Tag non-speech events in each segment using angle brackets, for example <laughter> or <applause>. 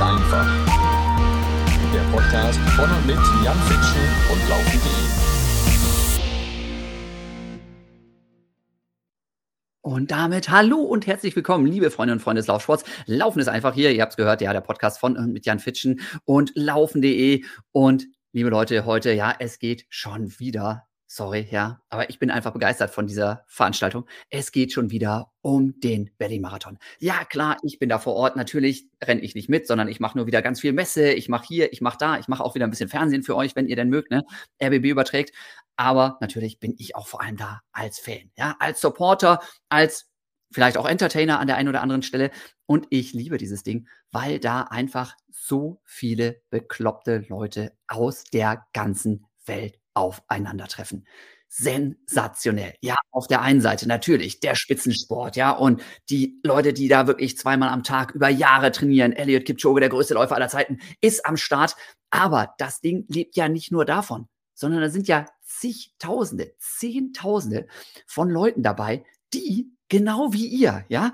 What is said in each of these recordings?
einfach. Der Podcast von und mit Jan Fitschen und Laufen.de. Und damit hallo und herzlich willkommen, liebe Freunde und Freunde des Laufsports. Laufen ist einfach hier. Ihr habt es gehört, ja, der Podcast von und mit Jan Fitschen und Laufen.de. Und liebe Leute, heute, ja, es geht schon wieder Sorry, ja, aber ich bin einfach begeistert von dieser Veranstaltung. Es geht schon wieder um den Berlin-Marathon. Ja, klar, ich bin da vor Ort. Natürlich renne ich nicht mit, sondern ich mache nur wieder ganz viel Messe. Ich mache hier, ich mache da. Ich mache auch wieder ein bisschen Fernsehen für euch, wenn ihr denn mögt, ne? RBB überträgt. Aber natürlich bin ich auch vor allem da als Fan, ja, als Supporter, als vielleicht auch Entertainer an der einen oder anderen Stelle. Und ich liebe dieses Ding, weil da einfach so viele bekloppte Leute aus der ganzen Welt aufeinandertreffen. Sensationell. Ja, auf der einen Seite natürlich der Spitzensport, ja, und die Leute, die da wirklich zweimal am Tag über Jahre trainieren. Elliot Kipchoge, der größte Läufer aller Zeiten, ist am Start. Aber das Ding lebt ja nicht nur davon, sondern da sind ja zigtausende, zehntausende von Leuten dabei, die genau wie ihr, ja,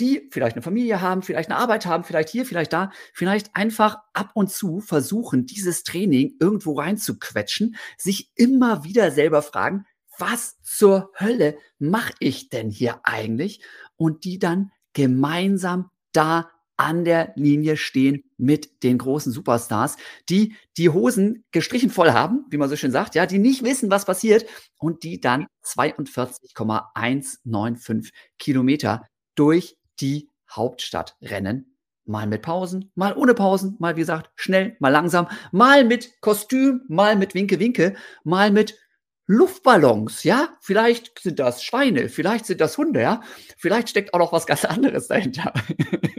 die vielleicht eine Familie haben, vielleicht eine Arbeit haben, vielleicht hier, vielleicht da, vielleicht einfach ab und zu versuchen, dieses Training irgendwo reinzuquetschen, sich immer wieder selber fragen, was zur Hölle mache ich denn hier eigentlich? Und die dann gemeinsam da an der Linie stehen mit den großen Superstars, die die Hosen gestrichen voll haben, wie man so schön sagt, ja, die nicht wissen, was passiert und die dann 42,195 Kilometer durch die Hauptstadt rennen. Mal mit Pausen, mal ohne Pausen, mal wie gesagt schnell, mal langsam, mal mit Kostüm, mal mit Winke-Winke, mal mit Luftballons, ja? Vielleicht sind das Schweine, vielleicht sind das Hunde, ja? Vielleicht steckt auch noch was ganz anderes dahinter.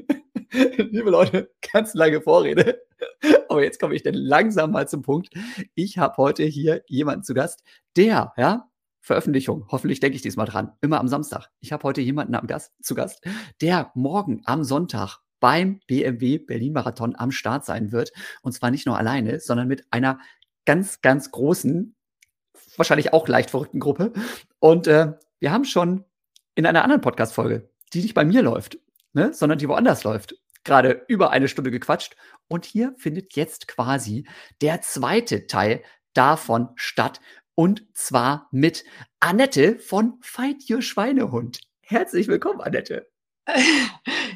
<laughs> Liebe Leute, ganz lange Vorrede. Aber jetzt komme ich denn langsam mal zum Punkt. Ich habe heute hier jemanden zu Gast, der, ja, Veröffentlichung. Hoffentlich denke ich diesmal dran. Immer am Samstag. Ich habe heute jemanden am Gast, zu Gast, der morgen am Sonntag beim BMW Berlin Marathon am Start sein wird. Und zwar nicht nur alleine, sondern mit einer ganz, ganz großen, wahrscheinlich auch leicht verrückten Gruppe. Und äh, wir haben schon in einer anderen Podcast-Folge, die nicht bei mir läuft, ne, sondern die woanders läuft, gerade über eine Stunde gequatscht. Und hier findet jetzt quasi der zweite Teil davon statt. Und zwar mit Annette von Fight Your Schweinehund. Herzlich willkommen, Annette. <laughs>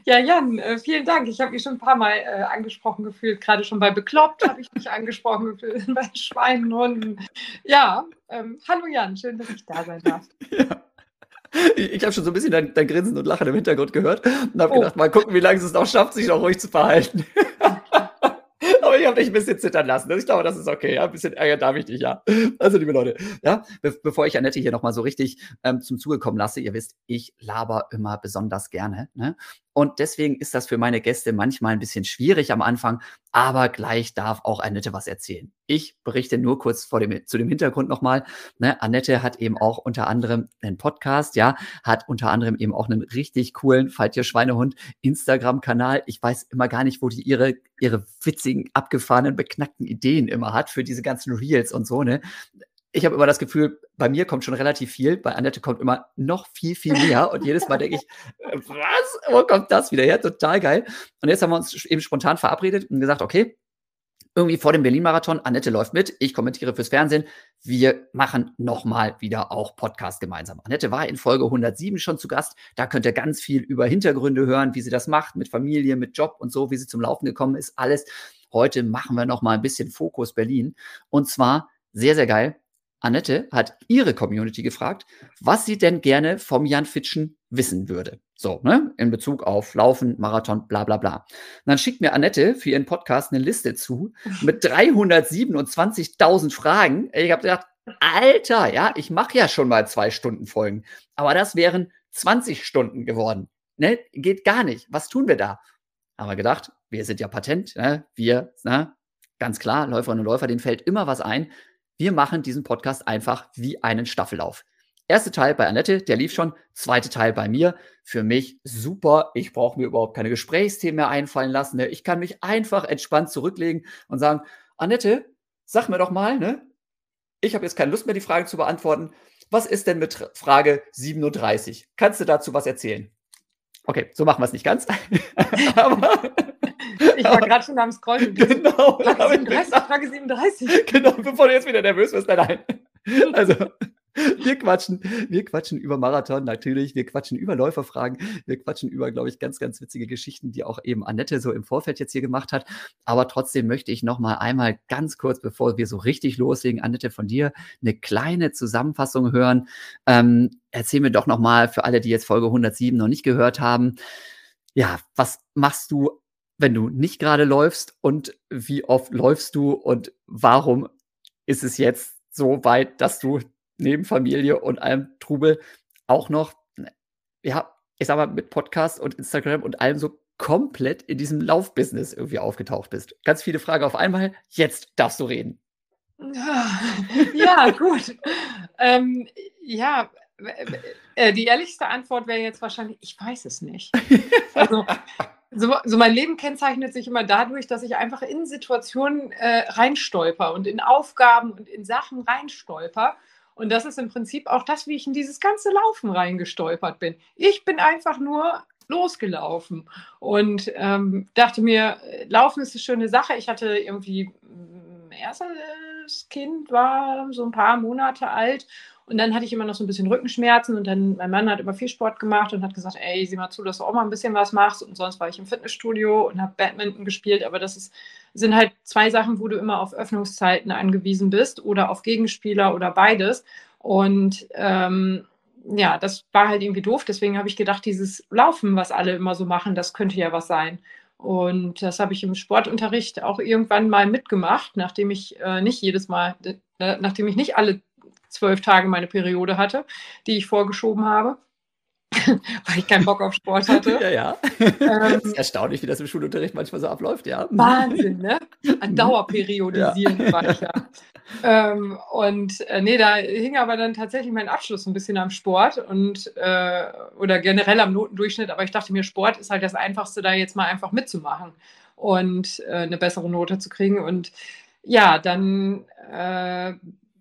Ja, Jan, äh, vielen Dank. Ich habe mich schon ein paar Mal äh, angesprochen gefühlt. Gerade schon bei Bekloppt habe ich mich <laughs> angesprochen gefühlt, <laughs> bei Schweinhunden. Ja, ähm, hallo Jan, schön, dass ich da sein darf. Ja. Ich habe schon so ein bisschen dein, dein, Grinsen und Lachen im Hintergrund gehört und habe oh. gedacht, mal gucken, wie lange es noch schafft, sich noch ruhig zu verhalten. Habe dich ein bisschen zittern lassen. Ich glaube, das ist okay. Ja? Ein bisschen Ärger darf ich dich, ja. Also, liebe Leute, ja, be bevor ich Annette hier nochmal so richtig ähm, zum Zuge kommen lasse, ihr wisst, ich laber immer besonders gerne. Ne? Und deswegen ist das für meine Gäste manchmal ein bisschen schwierig am Anfang, aber gleich darf auch Annette was erzählen. Ich berichte nur kurz vor dem, zu dem Hintergrund nochmal. Ne, Annette hat eben auch unter anderem einen Podcast, ja, hat unter anderem eben auch einen richtig coolen Fallt ihr Schweinehund Instagram-Kanal. Ich weiß immer gar nicht, wo die ihre, ihre witzigen, abgefahrenen, beknackten Ideen immer hat für diese ganzen Reels und so, ne? Ich habe immer das Gefühl, bei mir kommt schon relativ viel, bei Annette kommt immer noch viel, viel mehr. Und jedes Mal denke ich, äh, was? Wo kommt das wieder her? Total geil. Und jetzt haben wir uns eben spontan verabredet und gesagt, okay, irgendwie vor dem Berlin-Marathon, Annette läuft mit, ich kommentiere fürs Fernsehen. Wir machen nochmal wieder auch Podcast gemeinsam. Annette war in Folge 107 schon zu Gast. Da könnt ihr ganz viel über Hintergründe hören, wie sie das macht, mit Familie, mit Job und so, wie sie zum Laufen gekommen ist, alles. Heute machen wir nochmal ein bisschen Fokus Berlin. Und zwar sehr, sehr geil. Annette hat ihre Community gefragt, was sie denn gerne vom Jan Fitschen wissen würde. So, ne, in Bezug auf Laufen, Marathon, bla bla bla. Und dann schickt mir Annette für ihren Podcast eine Liste zu <laughs> mit 327.000 Fragen. Ich habe gedacht, Alter, ja, ich mache ja schon mal zwei Stunden Folgen, aber das wären 20 Stunden geworden. Ne? Geht gar nicht. Was tun wir da? Haben wir gedacht, wir sind ja patent, ne? wir, ne? ganz klar, Läuferinnen und Läufer, denen fällt immer was ein. Wir machen diesen Podcast einfach wie einen Staffellauf. Erste Teil bei Annette, der lief schon. Zweite Teil bei mir. Für mich super. Ich brauche mir überhaupt keine Gesprächsthemen mehr einfallen lassen. Ne? Ich kann mich einfach entspannt zurücklegen und sagen, Annette, sag mir doch mal, ne? Ich habe jetzt keine Lust mehr, die Frage zu beantworten. Was ist denn mit Frage 37? Kannst du dazu was erzählen? Okay, so machen wir es nicht ganz. <laughs> Aber Ich war gerade schon am Scrollen. Genau. Frage 37, Frage 37. Genau, bevor du jetzt wieder nervös wirst. Nein, nein. <laughs> Also, wir quatschen, wir quatschen über Marathon natürlich, wir quatschen über Läuferfragen, wir quatschen über, glaube ich, ganz, ganz witzige Geschichten, die auch eben Annette so im Vorfeld jetzt hier gemacht hat. Aber trotzdem möchte ich noch mal einmal ganz kurz, bevor wir so richtig loslegen, Annette, von dir eine kleine Zusammenfassung hören. Ähm, erzähl mir doch noch mal für alle, die jetzt Folge 107 noch nicht gehört haben, ja, was machst du, wenn du nicht gerade läufst und wie oft läufst du und warum ist es jetzt so weit, dass du neben Familie und allem Trubel auch noch, ja, ich sag mal, mit Podcast und Instagram und allem so komplett in diesem Laufbusiness irgendwie aufgetaucht bist. Ganz viele Fragen auf einmal. Jetzt darfst du reden. <laughs> Ja, gut. ähm, ja, äh, die ehrlichste Antwort wäre jetzt wahrscheinlich, ich weiß es nicht. <laughs> Also, so, so, mein Leben kennzeichnet sich immer dadurch, dass ich einfach in Situationen äh, reinstolper und in Aufgaben und in Sachen reinstolper und das ist im Prinzip auch das, wie ich in dieses ganze Laufen reingestolpert bin. Ich bin einfach nur losgelaufen und ähm, dachte mir, Laufen ist eine schöne Sache. Ich hatte irgendwie, mein mm, erstes Kind war so ein paar Monate alt und dann hatte ich immer noch so ein bisschen Rückenschmerzen und dann, mein Mann hat immer viel Sport gemacht und hat gesagt, ey, sieh mal zu, dass du auch mal ein bisschen was machst. Und sonst war ich im Fitnessstudio und habe Badminton gespielt, aber das ist sind halt zwei Sachen, wo du immer auf Öffnungszeiten angewiesen bist oder auf Gegenspieler oder beides. Und ähm, ja, das war halt irgendwie doof. Deswegen habe ich gedacht, dieses Laufen, was alle immer so machen, das könnte ja was sein. Und das habe ich im Sportunterricht auch irgendwann mal mitgemacht, nachdem ich äh, nicht jedes Mal, äh, nachdem ich nicht alle zwölf Tage meine Periode hatte, die ich vorgeschoben habe. <laughs> weil ich keinen Bock auf Sport hatte. <laughs> ja, ja. Ähm, ist erstaunlich, wie das im Schulunterricht manchmal so abläuft, ja. Wahnsinn, ne? <laughs> An Dauerperiodisieren ja. war ich ja. Ähm, und äh, nee, da hing aber dann tatsächlich mein Abschluss ein bisschen am Sport und äh, oder generell am Notendurchschnitt, aber ich dachte mir, Sport ist halt das Einfachste, da jetzt mal einfach mitzumachen und äh, eine bessere Note zu kriegen. Und ja, dann äh,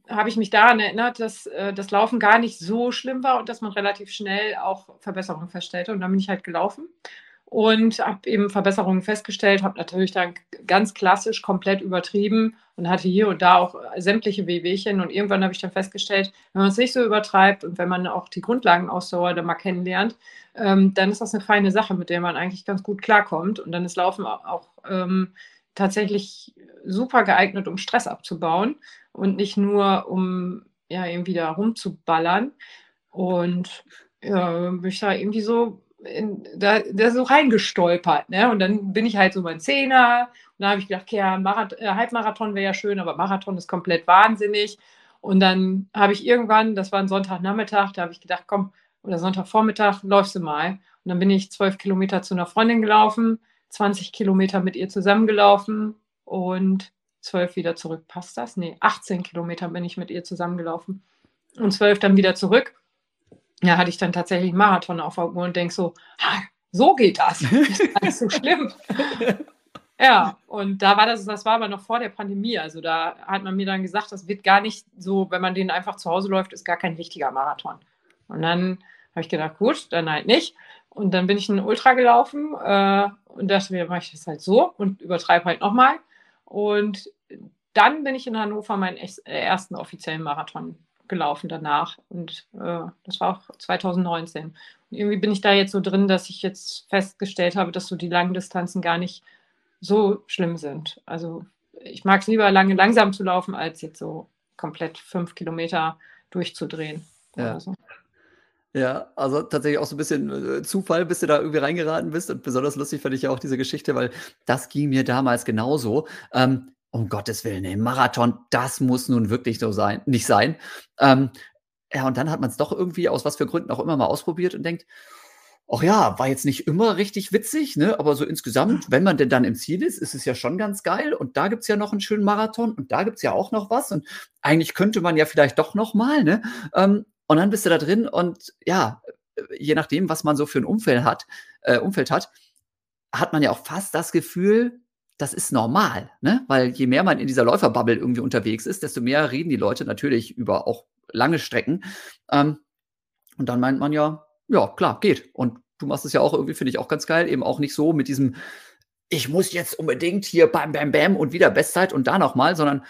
habe ich mich daran erinnert, dass äh, das Laufen gar nicht so schlimm war und dass man relativ schnell auch Verbesserungen feststellte. Und dann bin ich halt gelaufen und habe eben Verbesserungen festgestellt, habe natürlich dann ganz klassisch komplett übertrieben und hatte hier und da auch sämtliche Wehwehchen. Und irgendwann habe ich dann festgestellt, wenn man es nicht so übertreibt und wenn man auch die Grundlagenausdauer dann mal kennenlernt, ähm, dann ist das eine feine Sache, mit der man eigentlich ganz gut klarkommt. Und dann ist Laufen auch, auch ähm, tatsächlich super geeignet, um Stress abzubauen und nicht nur, um ja irgendwie da rumzuballern. Und ja, bin ich da irgendwie so in, da, da so reingestolpert. Ne? Und dann bin ich halt so mein Zehner. Und dann habe ich gedacht, okay, ja, Marath äh, Halbmarathon wäre ja schön, aber Marathon ist komplett wahnsinnig. Und dann habe ich irgendwann, das war ein Sonntagnachmittag, da habe ich gedacht, komm, oder Sonntagvormittag, läufst du mal. Und dann bin ich zwölf Kilometer zu einer Freundin gelaufen, 20 Kilometer mit ihr zusammengelaufen und zwölf wieder zurück. Passt das? Nee, 18 Kilometer bin ich mit ihr zusammengelaufen und zwölf dann wieder zurück. Ja, hatte ich dann tatsächlich einen Marathon auf der Uhr und denke so, so geht das. Das ist nicht so <laughs> schlimm. Ja, und da war das, das war aber noch vor der Pandemie. Also da hat man mir dann gesagt, das wird gar nicht so, wenn man den einfach zu Hause läuft, ist gar kein richtiger Marathon. Und dann habe ich gedacht, gut, dann halt nicht. Und dann bin ich einen Ultra gelaufen äh, und dachte mir, mache ich das halt so und übertreibe halt nochmal. Und dann bin ich in Hannover meinen äh, ersten offiziellen Marathon gelaufen danach. Und äh, das war auch 2019. Und irgendwie bin ich da jetzt so drin, dass ich jetzt festgestellt habe, dass so die langen Distanzen gar nicht so schlimm sind. Also ich mag es lieber lange langsam zu laufen, als jetzt so komplett fünf Kilometer durchzudrehen. Ja. So. Ja, also tatsächlich auch so ein bisschen äh, Zufall, bis du da irgendwie reingeraten bist. Und besonders lustig fand ich ja auch diese Geschichte, weil das ging mir damals genauso. Ähm, um Gottes Willen, ey, Marathon, das muss nun wirklich so sein, nicht sein. Ähm, ja, und dann hat man es doch irgendwie aus was für Gründen auch immer mal ausprobiert und denkt, ach ja, war jetzt nicht immer richtig witzig, ne? Aber so insgesamt, wenn man denn dann im Ziel ist, ist es ja schon ganz geil. Und da gibt's ja noch einen schönen Marathon und da gibt's ja auch noch was. Und eigentlich könnte man ja vielleicht doch noch mal, ne? Ähm, und dann bist du da drin und ja, je nachdem, was man so für ein Umfeld hat, äh, Umfeld hat, hat man ja auch fast das Gefühl, das ist normal, ne? Weil je mehr man in dieser Läuferbubble irgendwie unterwegs ist, desto mehr reden die Leute natürlich über auch lange Strecken. Ähm, und dann meint man ja, ja, klar, geht. Und du machst es ja auch irgendwie, finde ich auch ganz geil, eben auch nicht so mit diesem ich muss jetzt unbedingt hier bam, bam, bam und wieder Bestzeit und da nochmal, sondern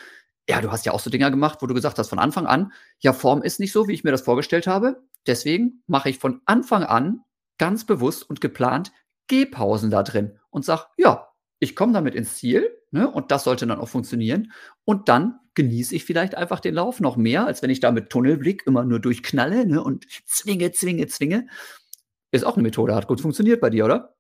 ja, du hast ja auch so Dinger gemacht, wo du gesagt hast von Anfang an, ja, Form ist nicht so, wie ich mir das vorgestellt habe. Deswegen mache ich von Anfang an ganz bewusst und geplant Gehpausen da drin und sag, ja, ich komme damit ins Ziel ne, und das sollte dann auch funktionieren. Und dann genieße ich vielleicht einfach den Lauf noch mehr, als wenn ich da mit Tunnelblick immer nur durchknalle ne, und zwinge, zwinge, zwinge. Ist auch eine Methode, hat gut funktioniert bei dir, oder?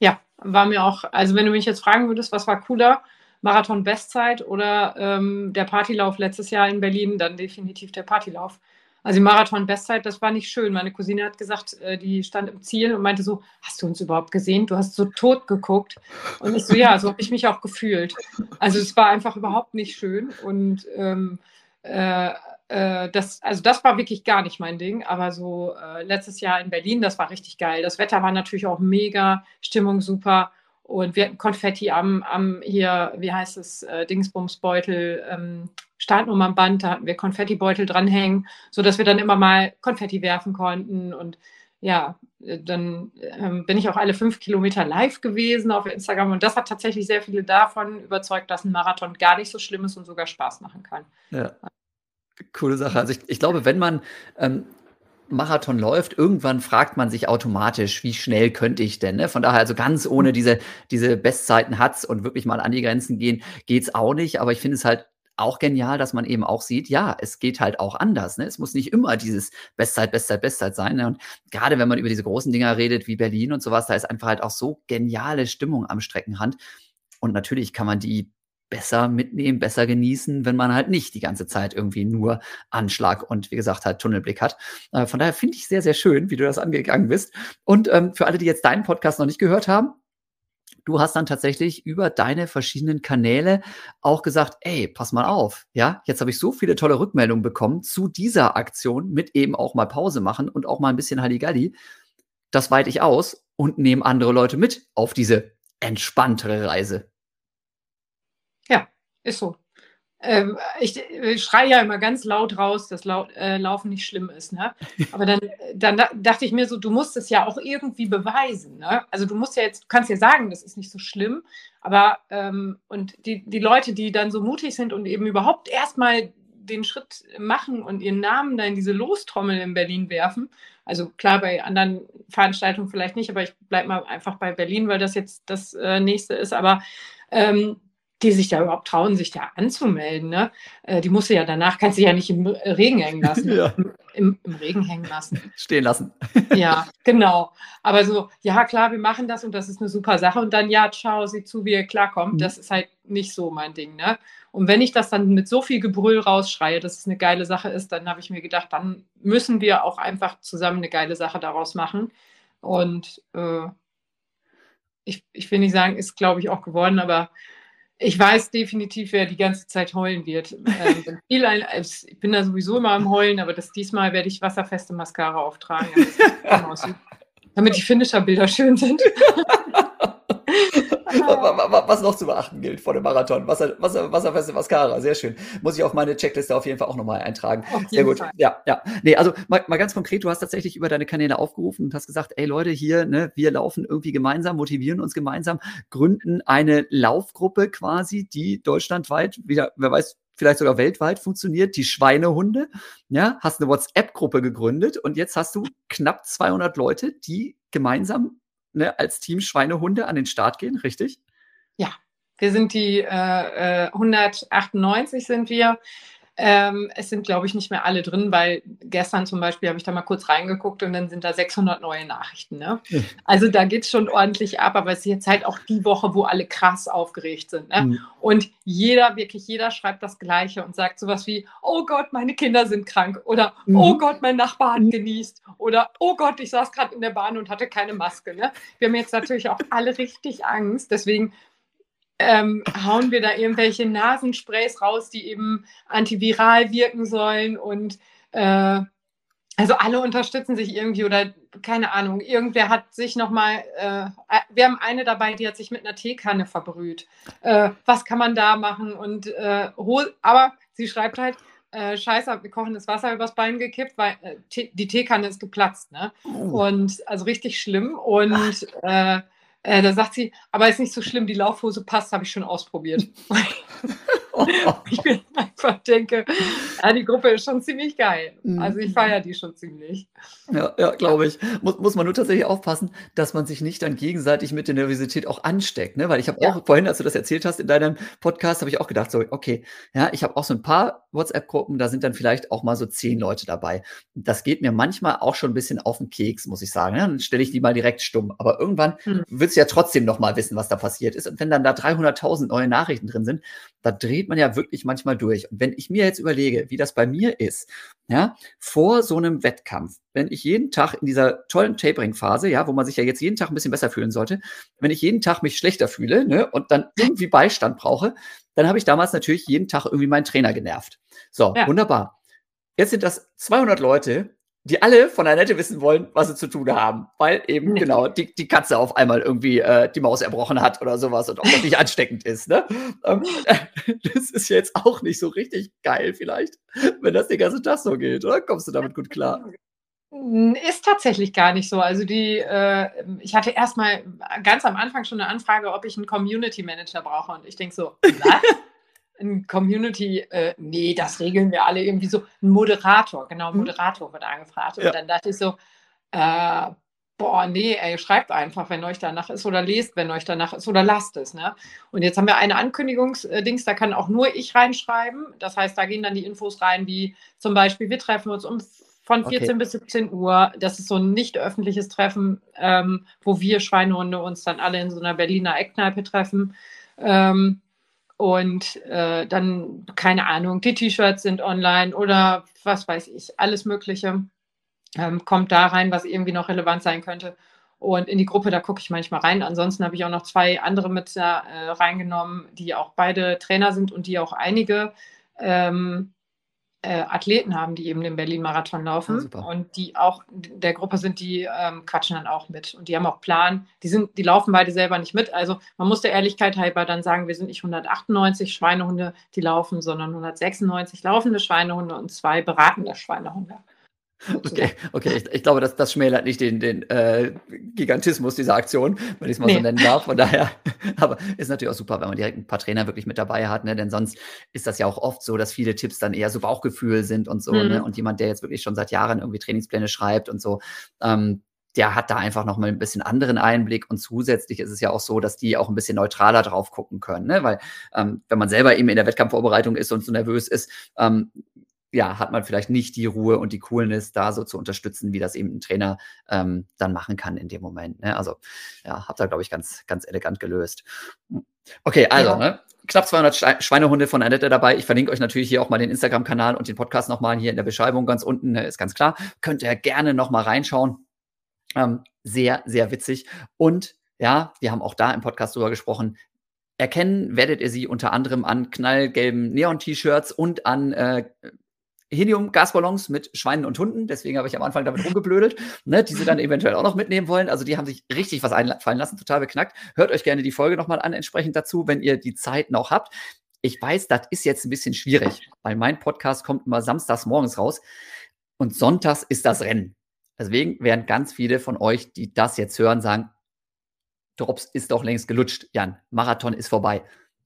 Ja, war mir auch, also wenn du mich jetzt fragen würdest, was war cooler, Marathon-Bestzeit oder ähm, der Partylauf letztes Jahr in Berlin, dann definitiv der Partylauf. Also die Marathon-Bestzeit, das war nicht schön. Meine Cousine hat gesagt, äh, die stand im Ziel und meinte so, hast du uns überhaupt gesehen? Du hast so tot geguckt. Und ich so, ja, so habe ich mich auch gefühlt. Also es war einfach überhaupt nicht schön. Und ähm, äh, äh, das, also das war wirklich gar nicht mein Ding. Aber so äh, letztes Jahr in Berlin, das war richtig geil. Das Wetter war natürlich auch mega, Stimmung super. Und wir hatten Konfetti am, am hier, wie heißt es, äh, Dingsbumsbeutel, ähm, Startnummernband, da hatten wir Konfettibeutel dranhängen, sodass wir dann immer mal Konfetti werfen konnten. Und ja, äh, dann ähm, bin ich auch alle fünf Kilometer live gewesen auf Instagram. Und das hat tatsächlich sehr viele davon überzeugt, dass ein Marathon gar nicht so schlimm ist und sogar Spaß machen kann. Ja. Coole Sache. Also ich, ich glaube, wenn man ähm, Marathon läuft, irgendwann fragt man sich automatisch, wie schnell könnte ich denn? Ne? Von daher, also ganz ohne diese, diese Bestzeiten hat's und wirklich mal an die Grenzen gehen, geht's auch nicht. Aber ich finde es halt auch genial, dass man eben auch sieht, ja, es geht halt auch anders. Ne? Es muss nicht immer dieses Bestzeit, Bestzeit, Bestzeit sein. Ne? Und gerade wenn man über diese großen Dinger redet, wie Berlin und sowas, da ist einfach halt auch so geniale Stimmung am Streckenrand. Und natürlich kann man die besser mitnehmen, besser genießen, wenn man halt nicht die ganze Zeit irgendwie nur Anschlag und wie gesagt halt Tunnelblick hat. Äh, von daher finde ich sehr, sehr schön, wie du das angegangen bist. Und ähm, für alle, die jetzt deinen Podcast noch nicht gehört haben, du hast dann tatsächlich über deine verschiedenen Kanäle auch gesagt, ey, pass mal auf, ja, jetzt habe ich so viele tolle Rückmeldungen bekommen zu dieser Aktion mit eben auch mal Pause machen und auch mal ein bisschen Halligalli. Das weite ich aus und nehme andere Leute mit auf diese entspanntere Reise. Ja, ist so. Ähm, ich, ich schreie ja immer ganz laut raus, dass laut, äh, Laufen nicht schlimm ist. Ne? <laughs> Aber dann, dann dachte ich mir so, du musst es ja auch irgendwie beweisen. Ne? Also du musst ja jetzt, du kannst ja sagen, das ist nicht so schlimm, aber ähm, und die, die Leute, die dann so mutig sind und eben überhaupt erstmal den Schritt machen und ihren Namen da in diese Lostrommel in Berlin werfen. Also klar, bei anderen Veranstaltungen vielleicht nicht, aber ich bleibe mal einfach bei Berlin, weil das jetzt das äh, nächste ist. Aber ähm, die sich da überhaupt trauen, sich da anzumelden. Ne? Äh, die muss ja danach, kannst du ja nicht im Regen hängen lassen. <laughs> ja. Im, Im, Regen hängen lassen. Stehen lassen. <laughs> ja, <laughs> genau. Aber so, ja, klar, wir machen das und das ist eine super Sache. Und dann, ja, ciao, sieh zu, wie ihr klarkommt. Mhm. Das ist halt nicht so mein Ding. Ne? Und wenn ich das dann mit so viel Gebrüll rausschreie, dass es eine geile Sache ist, dann habe ich mir gedacht, dann müssen wir auch einfach zusammen eine geile Sache daraus machen. Und äh, ich, ich will nicht sagen, ist, glaube ich, auch geworden, aber ich weiß definitiv, wer die ganze Zeit heulen wird. Ähm, ich bin da sowieso immer am Heulen, aber das diesmal werde ich wasserfeste Mascara auftragen, damit die Finisher-Bilder schön sind. Was noch zu beachten gilt vor dem Marathon. Wasser, Wasser, wasserfeste Mascara, sehr schön. Muss ich auf meine Checkliste auf jeden Fall auch nochmal eintragen. Sehr gut. Fall. Ja, ja. Nee, also mal, mal, ganz konkret, du hast tatsächlich über deine Kanäle aufgerufen und hast gesagt, ey Leute, hier, ne, wir laufen irgendwie gemeinsam, motivieren uns gemeinsam, gründen eine Laufgruppe quasi, die deutschlandweit, wieder, wer weiß, vielleicht sogar weltweit funktioniert, die Schweinehunde. Ja, hast eine WhatsApp-Gruppe gegründet und jetzt hast du knapp 200 Leute, die gemeinsam ne, als Team Schweinehunde an den Start gehen, richtig? Ja, wir sind die äh, 198 äh, sind wir. Ähm, es sind, glaube ich, nicht mehr alle drin, weil gestern zum Beispiel habe ich da mal kurz reingeguckt und dann sind da 600 neue Nachrichten. Ne? Mhm. Also da geht es schon ordentlich ab, aber es ist jetzt halt auch die Woche, wo alle krass aufgeregt sind. Ne? Mhm. Und jeder, wirklich jeder schreibt das Gleiche und sagt sowas wie, oh Gott, meine Kinder sind krank oder mhm. oh Gott, mein Nachbar hat genießt oder oh Gott, ich saß gerade in der Bahn und hatte keine Maske. Ne? Wir haben jetzt natürlich auch alle richtig Angst, deswegen ähm, hauen wir da irgendwelche Nasensprays raus, die eben antiviral wirken sollen und äh, also alle unterstützen sich irgendwie oder keine Ahnung, irgendwer hat sich nochmal, äh, wir haben eine dabei, die hat sich mit einer Teekanne verbrüht. Äh, was kann man da machen? Und äh, aber sie schreibt halt, äh, scheiße, wir kochen das Wasser übers Bein gekippt, weil äh, die Teekanne ist geplatzt, ne? Oh. Und also richtig schlimm. Und äh, Äh, da sagt sie, aber ist nicht so schlimm, die Laufhose passt, habe ich schon ausprobiert. <laughs> <laughs> <laughs> ich bin einfach denke, ja, die Gruppe ist schon ziemlich geil. Also ich feiere die schon ziemlich. Ja, ja glaube ich. Muss, muss man nur tatsächlich aufpassen, dass man sich nicht dann gegenseitig mit der Nervosität auch ansteckt. Ne? Weil ich habe ja. auch vorhin, als du das erzählt hast in deinem Podcast, habe ich auch gedacht, so, okay, ja, ich habe auch so ein paar WhatsApp-Gruppen, da sind dann vielleicht auch mal so zehn Leute dabei. Das geht mir manchmal auch schon ein bisschen auf den Keks, muss ich sagen. Ja? Dann stelle ich die mal direkt stumm. Aber irgendwann hm. willst du ja trotzdem noch mal wissen, was da passiert ist. Und wenn dann da 300.000 neue Nachrichten drin sind, da dreht man ja wirklich manchmal durch. Und wenn ich mir jetzt überlege, wie das bei mir ist, ja, vor so einem Wettkampf, wenn ich jeden Tag in dieser tollen Tapering-Phase, ja, wo man sich ja jetzt jeden Tag ein bisschen besser fühlen sollte, wenn ich jeden Tag mich schlechter fühle, ne, und dann irgendwie Beistand brauche, dann habe ich damals natürlich jeden Tag irgendwie meinen Trainer genervt. So, ja. wunderbar. Jetzt sind das 200 Leute, die alle von Annette wissen wollen, was sie zu tun haben, weil eben genau die, die Katze auf einmal irgendwie äh, die Maus erbrochen hat oder sowas und ob das nicht ansteckend ist. Ne? Ähm, <laughs> das ist jetzt auch nicht so richtig geil vielleicht, wenn das den ganzen Tag so geht, oder? Kommst du damit gut klar? Ist tatsächlich gar nicht so. Also die, äh, ich hatte erstmal ganz am Anfang schon eine Anfrage, ob ich einen Community Manager brauche und ich denke so, <laughs> was? Ein Community, äh, nee, das regeln wir alle irgendwie so. Ein Moderator, genau, mhm. Moderator wird angefragt. Und ja. dann dachte ich so, äh, boah, nee, ey, schreibt einfach, wenn euch danach ist oder lest, wenn euch danach ist oder lasst es. Ne? Und jetzt haben wir eine Ankündigungsdings, da kann auch nur ich reinschreiben. Das heißt, da gehen dann die Infos rein, wie zum Beispiel, wir treffen uns um von 14 okay. bis 17 Uhr. Das ist so ein nicht öffentliches Treffen, ähm, wo wir Schweinehunde uns dann alle in so einer Berliner Eckkneipe treffen. Ähm, und äh, dann, keine Ahnung, die T-Shirts sind online oder was weiß ich, alles Mögliche ähm, kommt da rein, was irgendwie noch relevant sein könnte. Und in die Gruppe, da gucke ich manchmal rein. Ansonsten habe ich auch noch zwei andere mit äh, reingenommen, die auch beide Trainer sind und die auch einige ähm, äh, Athleten haben, die eben den Berlin-Marathon laufen ah, und die auch der Gruppe sind, die ähm, quatschen dann auch mit und die haben auch Plan. Die sind, die laufen beide selber nicht mit. Also man muss der Ehrlichkeit halber dann sagen, wir sind nicht 198 Schweinehunde, die laufen, sondern 196 laufende Schweinehunde und zwei beratende Schweinehunde. <laughs> Okay, okay, ich, ich, glaube, das, das schmälert nicht den, den äh, Gigantismus dieser Aktion, wenn ich es mal nee. so nennen darf. Von daher, <laughs> aber ist natürlich auch super, wenn man direkt ein paar Trainer wirklich mit dabei hat, ne? Denn sonst ist das ja auch oft so, dass viele Tipps dann eher so Bauchgefühl sind und so, ne? mhm. ne? Und jemand, der jetzt wirklich schon seit Jahren irgendwie Trainingspläne schreibt und so, ähm, der hat da einfach noch mal ein bisschen anderen Einblick und zusätzlich ist es ja auch so, dass die auch ein bisschen neutraler drauf gucken können, ne? weil ähm, wenn man selber eben in der Wettkampfvorbereitung ist und so nervös ist, ähm, ja, hat man vielleicht nicht die Ruhe und die Coolness, da so zu unterstützen, wie das eben ein Trainer ähm, dann machen kann in dem Moment. Ne? Also, ja, habt ihr, glaube ich, ganz, ganz elegant gelöst. Okay, also, ja. ne? knapp 200 Schweinehunde von Annette dabei. Ich verlinke euch natürlich hier auch mal den Instagram-Kanal und den Podcast nochmal hier in der Beschreibung ganz unten, ne? ist ganz klar. Könnt ihr gerne nochmal reinschauen. Ähm, sehr, sehr witzig. Und ja, wir haben auch da im Podcast drüber gesprochen. Erkennen werdet ihr sie unter anderem an knallgelben Neon-T-Shirts und an äh, Helium-Gasballons mit Schweinen und Hunden. Deswegen habe ich am Anfang damit rumgeblödelt, ne, die sie dann <laughs> eventuell auch noch mitnehmen wollen. Also die haben sich richtig was einfallen lassen, total beknackt. Hört euch gerne die Folge nochmal an, entsprechend dazu, wenn ihr die Zeit noch habt. Ich weiß, das ist jetzt ein bisschen schwierig, weil mein Podcast kommt immer samstags morgens raus und sonntags ist das Rennen. Deswegen werden ganz viele von euch, die das jetzt hören, sagen, Drops ist doch längst gelutscht, Jan. Marathon ist vorbei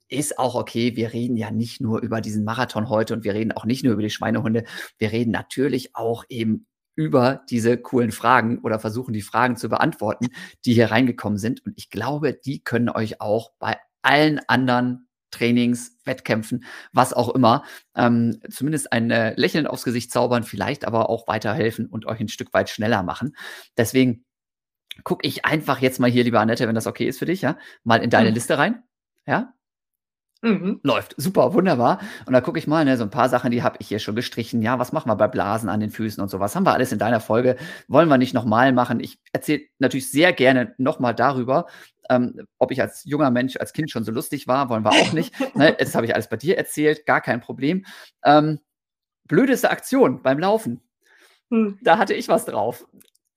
ist auch okay. Wir reden ja nicht nur über diesen Marathon heute und wir reden auch nicht nur über die Schweinehunde. Wir reden natürlich auch eben über diese coolen Fragen oder versuchen die Fragen zu beantworten, die hier reingekommen sind. Und ich glaube, die können euch auch bei allen anderen Trainings, Wettkämpfen, was auch immer, ähm, zumindest ein äh, Lächeln aufs Gesicht zaubern, vielleicht aber auch weiterhelfen und euch ein Stück weit schneller machen. Deswegen gucke ich einfach jetzt mal hier, lieber Annette, wenn das okay ist für dich, ja, mal in deine mhm. Liste rein. Ja, Mhm. Läuft. Super, wunderbar. Und da gucke ich mal, ne, so ein paar Sachen, die habe ich hier schon gestrichen. Ja, was machen wir bei Blasen an den Füßen und sowas? Haben wir alles in deiner Folge? Wollen wir nicht nochmal machen? Ich erzähle natürlich sehr gerne nochmal darüber, ähm, ob ich als junger Mensch, als Kind schon so lustig war, wollen wir auch nicht. <laughs> ne, jetzt habe ich alles bei dir erzählt, gar kein Problem. Ähm, blödeste Aktion beim Laufen. Hm. Da hatte ich was drauf.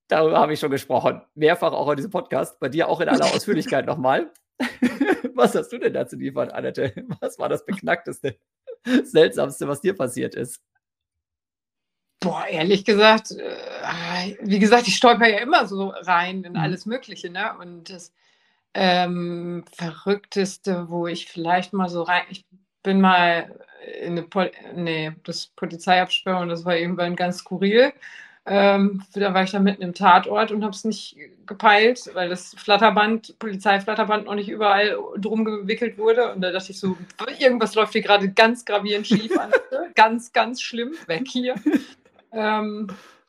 Darüber habe ich schon gesprochen. Mehrfach auch in diesem Podcast. Bei dir auch in aller <laughs> Ausführlichkeit nochmal. <laughs> was hast du denn dazu liefern, Annette? Was war das Beknackteste, <laughs> Seltsamste, was dir passiert ist? Boah, ehrlich gesagt, äh, wie gesagt, ich stolper ja immer so rein in mhm. alles Mögliche, ne? Und das, Ähm, verrückteste, wo ich vielleicht mal so rein. Ich bin mal in eine Pol nee, das Polizeiabsperrung, das war irgendwann ganz skurril. Ähm, da war ich dann mitten im Tatort und habe es nicht gepeilt, weil das Flatterband, Polizeiflatterband noch nicht überall drum gewickelt wurde. Und da dachte ich so, irgendwas läuft hier gerade ganz gravierend schief <laughs> an. ganz, ganz schlimm, weg hier. Ähm,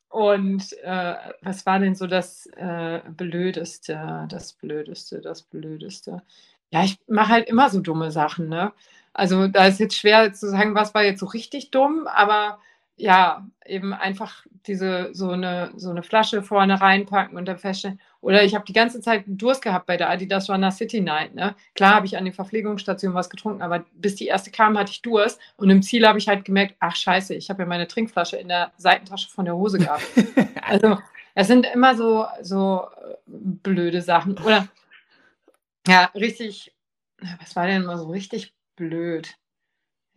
und äh, was war denn so das äh, Blödeste, das Blödeste, das Blödeste? Ja, ich mache halt immer so dumme Sachen, ne? Also da ist jetzt schwer zu sagen, was war jetzt so richtig dumm, aber ja, eben einfach diese so eine, so eine Flasche vorne reinpacken und dann feststellen. Oder ich habe die ganze Zeit Durst gehabt bei der Adidas Runner City Night. Ne? Klar habe ich an den Verpflegungsstationen was getrunken, aber bis die erste kam, hatte ich Durst. Und im Ziel habe ich halt gemerkt, ach scheiße, ich habe ja meine Trinkflasche in der Seitentasche von der Hose gehabt. <laughs> also es sind immer so, so äh, blöde Sachen. Oder ja, richtig, was war denn immer so richtig blöd?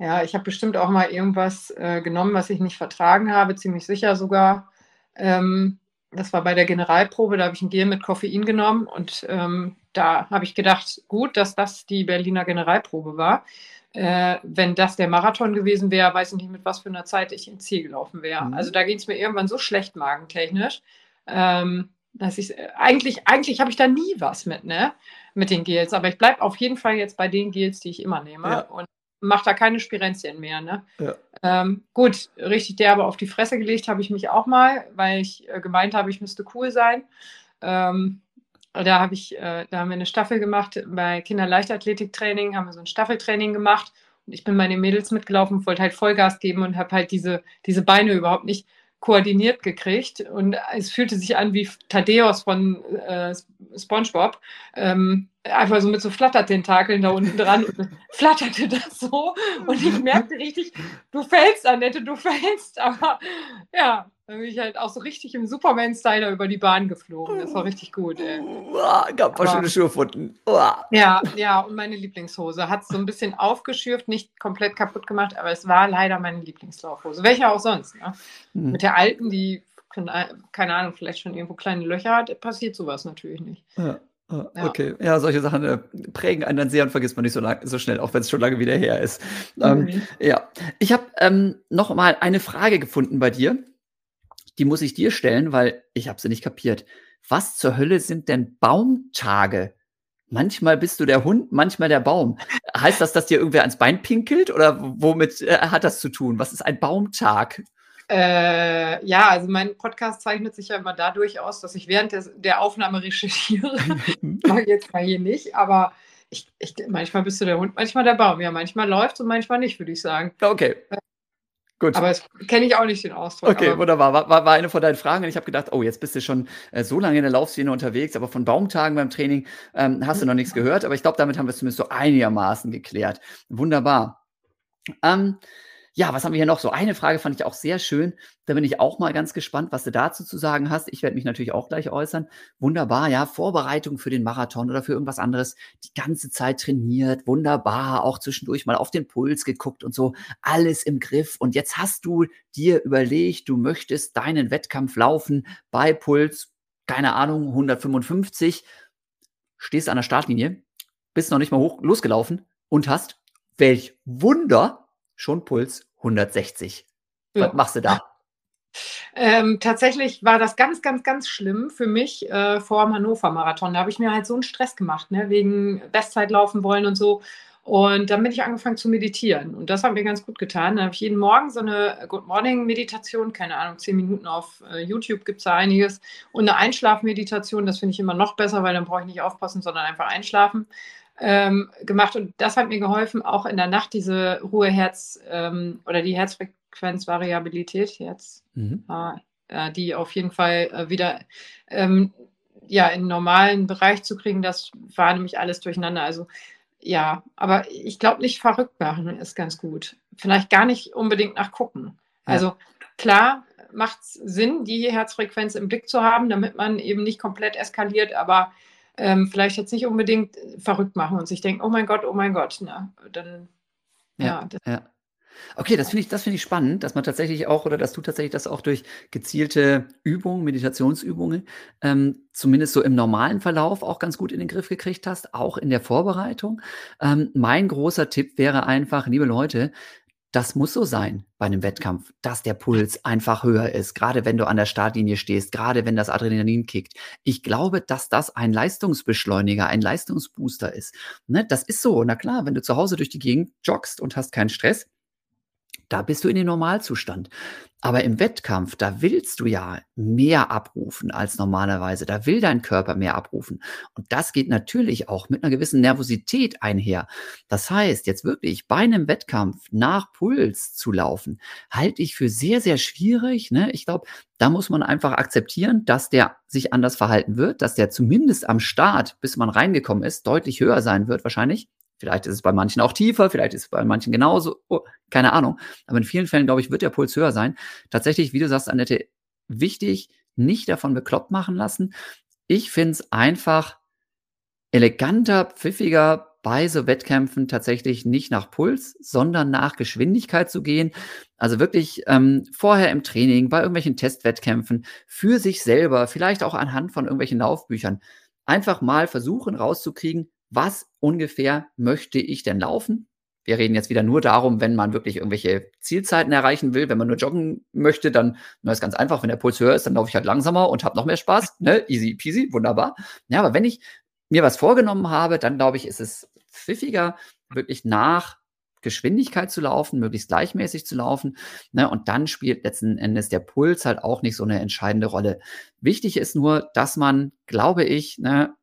Ja, ich habe bestimmt auch mal irgendwas äh, genommen, was ich nicht vertragen habe, ziemlich sicher sogar. Ähm, das war bei der Generalprobe, da habe ich ein Gel mit Koffein genommen und ähm, da habe ich gedacht, gut, dass das die Berliner Generalprobe war. Äh, wenn das der Marathon gewesen wäre, weiß ich nicht, mit was für einer Zeit ich ins Ziel gelaufen wäre. Mhm. Also da ging es mir irgendwann so schlecht magentechnisch, ähm, dass ich eigentlich, eigentlich habe ich da nie was mit, ne? Mit den Gels. Aber ich bleibe auf jeden Fall jetzt bei den Gels, die ich immer nehme. Ja. Und macht da keine Spirenzien mehr. Ne? Ja. Ähm, gut, richtig derbe auf die Fresse gelegt habe ich mich auch mal, weil ich äh, gemeint habe, ich müsste cool sein. Ähm, da habe ich, äh, da haben wir eine Staffel gemacht bei Kinderleichtathletiktraining, haben wir so ein Staffeltraining gemacht und ich bin meine Mädels mitgelaufen, wollte halt Vollgas geben und habe halt diese, diese Beine überhaupt nicht koordiniert gekriegt. Und es fühlte sich an wie Thaddeus von äh, SpongeBob. Ähm, einfach so mit so Flattertentakeln da unten dran. Und <laughs> flatterte das so. Und ich merkte richtig, du fällst, Annette, du fällst, aber ja, dann bin ich halt auch so richtig im Superman-Style über die Bahn geflogen. Das war richtig gut, ey. Gab ein paar schöne Schuhe gefunden. Ja, ja, und meine Lieblingshose hat so ein bisschen aufgeschürft, nicht komplett kaputt gemacht, aber es war leider meine Lieblingslaufhose. Welche auch sonst, ne? Mhm. Mit der alten, die, keine Ahnung, vielleicht schon irgendwo kleine Löcher hat, passiert sowas natürlich nicht. Ja. Ja. Okay, ja, solche Sachen äh, prägen einen dann sehr und vergisst man nicht so, lang, so schnell, auch wenn es schon lange wieder her ist. Ähm, mhm. ja, ich habe ähm, noch mal eine Frage gefunden bei dir die muss ich dir stellen, weil ich habe sie nicht kapiert. Was zur Hölle sind denn Baumtage? Manchmal bist du der Hund, manchmal der Baum. Heißt das, dass dir irgendwer ans Bein pinkelt oder womit äh, hat das zu tun? Was ist ein Baumtag? Äh, ja, also mein Podcast zeichnet sich ja immer dadurch aus, dass ich während des, der Aufnahme recherchiere. <laughs> Mag jetzt mal hier nicht, aber ich, ich, manchmal bist du der Hund, manchmal der Baum. Ja, manchmal läuft und manchmal nicht, würde ich sagen. Okay. Gut. Aber kenne ich auch nicht den Ausdruck. Okay, wunderbar. War, war, war eine von deinen Fragen und ich habe gedacht, oh, jetzt bist du schon äh, so lange in der Laufszene unterwegs, aber von Baumtagen beim Training ähm, hast du noch nichts gehört. Aber ich glaube, damit haben wir es zumindest so einigermaßen geklärt. Wunderbar. Ähm, ja, was haben wir hier noch? So eine Frage fand ich auch sehr schön. Da bin ich auch mal ganz gespannt, was du dazu zu sagen hast. Ich werde mich natürlich auch gleich äußern. Wunderbar, ja, Vorbereitung für den Marathon oder für irgendwas anderes. Die ganze Zeit trainiert, wunderbar, auch zwischendurch mal auf den Puls geguckt und so. Alles im Griff. Und jetzt hast du dir überlegt, du möchtest deinen Wettkampf laufen bei Puls, keine Ahnung, 155. Stehst an der Startlinie, bist noch nicht mal hoch losgelaufen und hast, welch Wunder, schon Puls 160. Ja. Was machst du da? Ähm, tatsächlich war das ganz, ganz, ganz schlimm für mich äh, vor dem Hannover-Marathon. Da habe ich mir halt so einen Stress gemacht, ne? wegen Bestzeit laufen wollen und so. Und dann bin ich angefangen zu meditieren. Und das hat mir ganz gut getan. Da habe ich jeden Morgen so eine Good Morning-Meditation, keine Ahnung, zehn Minuten auf äh, YouTube gibt es da einiges. Und eine Einschlafmeditation, das finde ich immer noch besser, weil dann brauche ich nicht aufpassen, sondern einfach einschlafen ähm, gemacht und das hat mir geholfen, auch in der Nacht diese Ruheherz ähm, oder die Herzfrequenzvariabilität jetzt, mhm. äh, die auf jeden Fall äh, wieder ähm, ja, in normalen Bereich zu kriegen, das war nämlich alles durcheinander. Also ja, aber ich glaube nicht verrückt machen ist ganz gut. Vielleicht gar nicht unbedingt nachgucken. Ja. Also klar macht es Sinn, die Herzfrequenz im Blick zu haben, damit man eben nicht komplett eskaliert, aber ähm, vielleicht jetzt nicht unbedingt verrückt machen und sich denken, oh mein Gott, oh mein Gott, na, dann ja, ja, ja. Okay, das finde ich das finde ich spannend, dass man tatsächlich auch oder dass du tatsächlich das auch durch gezielte Übungen, Meditationsübungen, ähm, zumindest so im normalen Verlauf auch ganz gut in den Griff gekriegt hast, auch in der Vorbereitung. Ähm, mein großer Tipp wäre einfach, liebe Leute, das muss so sein bei einem Wettkampf, dass der Puls einfach höher ist, gerade wenn du an der Startlinie stehst, gerade wenn das Adrenalin kickt. Ich glaube, dass das ein Leistungsbeschleuniger, ein Leistungsbooster ist. Ne, das ist so. Na klar, wenn du zu Hause durch die Gegend joggst und hast keinen Stress, da bist du in den Normalzustand. Aber im Wettkampf, da willst du ja mehr abrufen als normalerweise. Da will dein Körper mehr abrufen. Und das geht natürlich auch mit einer gewissen Nervosität einher. Das heißt, jetzt wirklich bei einem Wettkampf nach Puls zu laufen, halte ich für sehr, sehr schwierig. Ne? Ich glaube, da muss man einfach akzeptieren, dass der sich anders verhalten wird, dass der zumindest am Start, bis man reingekommen ist, deutlich höher sein wird wahrscheinlich Vielleicht ist es bei manchen auch tiefer, vielleicht ist es bei manchen genauso, oh, keine Ahnung. Aber in vielen Fällen, glaube ich, wird der Puls höher sein. Tatsächlich, wie du sagst, Annette, wichtig, nicht davon bekloppt machen lassen. Ich finde es einfach eleganter, pfiffiger bei so Wettkämpfen tatsächlich nicht nach Puls, sondern nach Geschwindigkeit zu gehen. Also wirklich ähm, vorher im Training, bei irgendwelchen Testwettkämpfen, für sich selber, vielleicht auch anhand von irgendwelchen Laufbüchern, einfach mal versuchen rauszukriegen, was ungefähr möchte ich denn laufen? Wir reden jetzt wieder nur darum, wenn man wirklich irgendwelche Zielzeiten erreichen will. Wenn man nur joggen möchte, dann na, ist ganz einfach. Wenn der Puls höher ist, dann laufe ich halt langsamer und habe noch mehr Spaß. <laughs> Ne? Easy peasy, wunderbar. Ja, aber wenn ich mir was vorgenommen habe, dann glaube ich, ist es pfiffiger, wirklich nach Geschwindigkeit zu laufen, möglichst gleichmäßig zu laufen. Ne? Und dann spielt letzten Endes der Puls halt auch nicht so eine entscheidende Rolle. Wichtig ist nur, dass man, glaube ich, ne,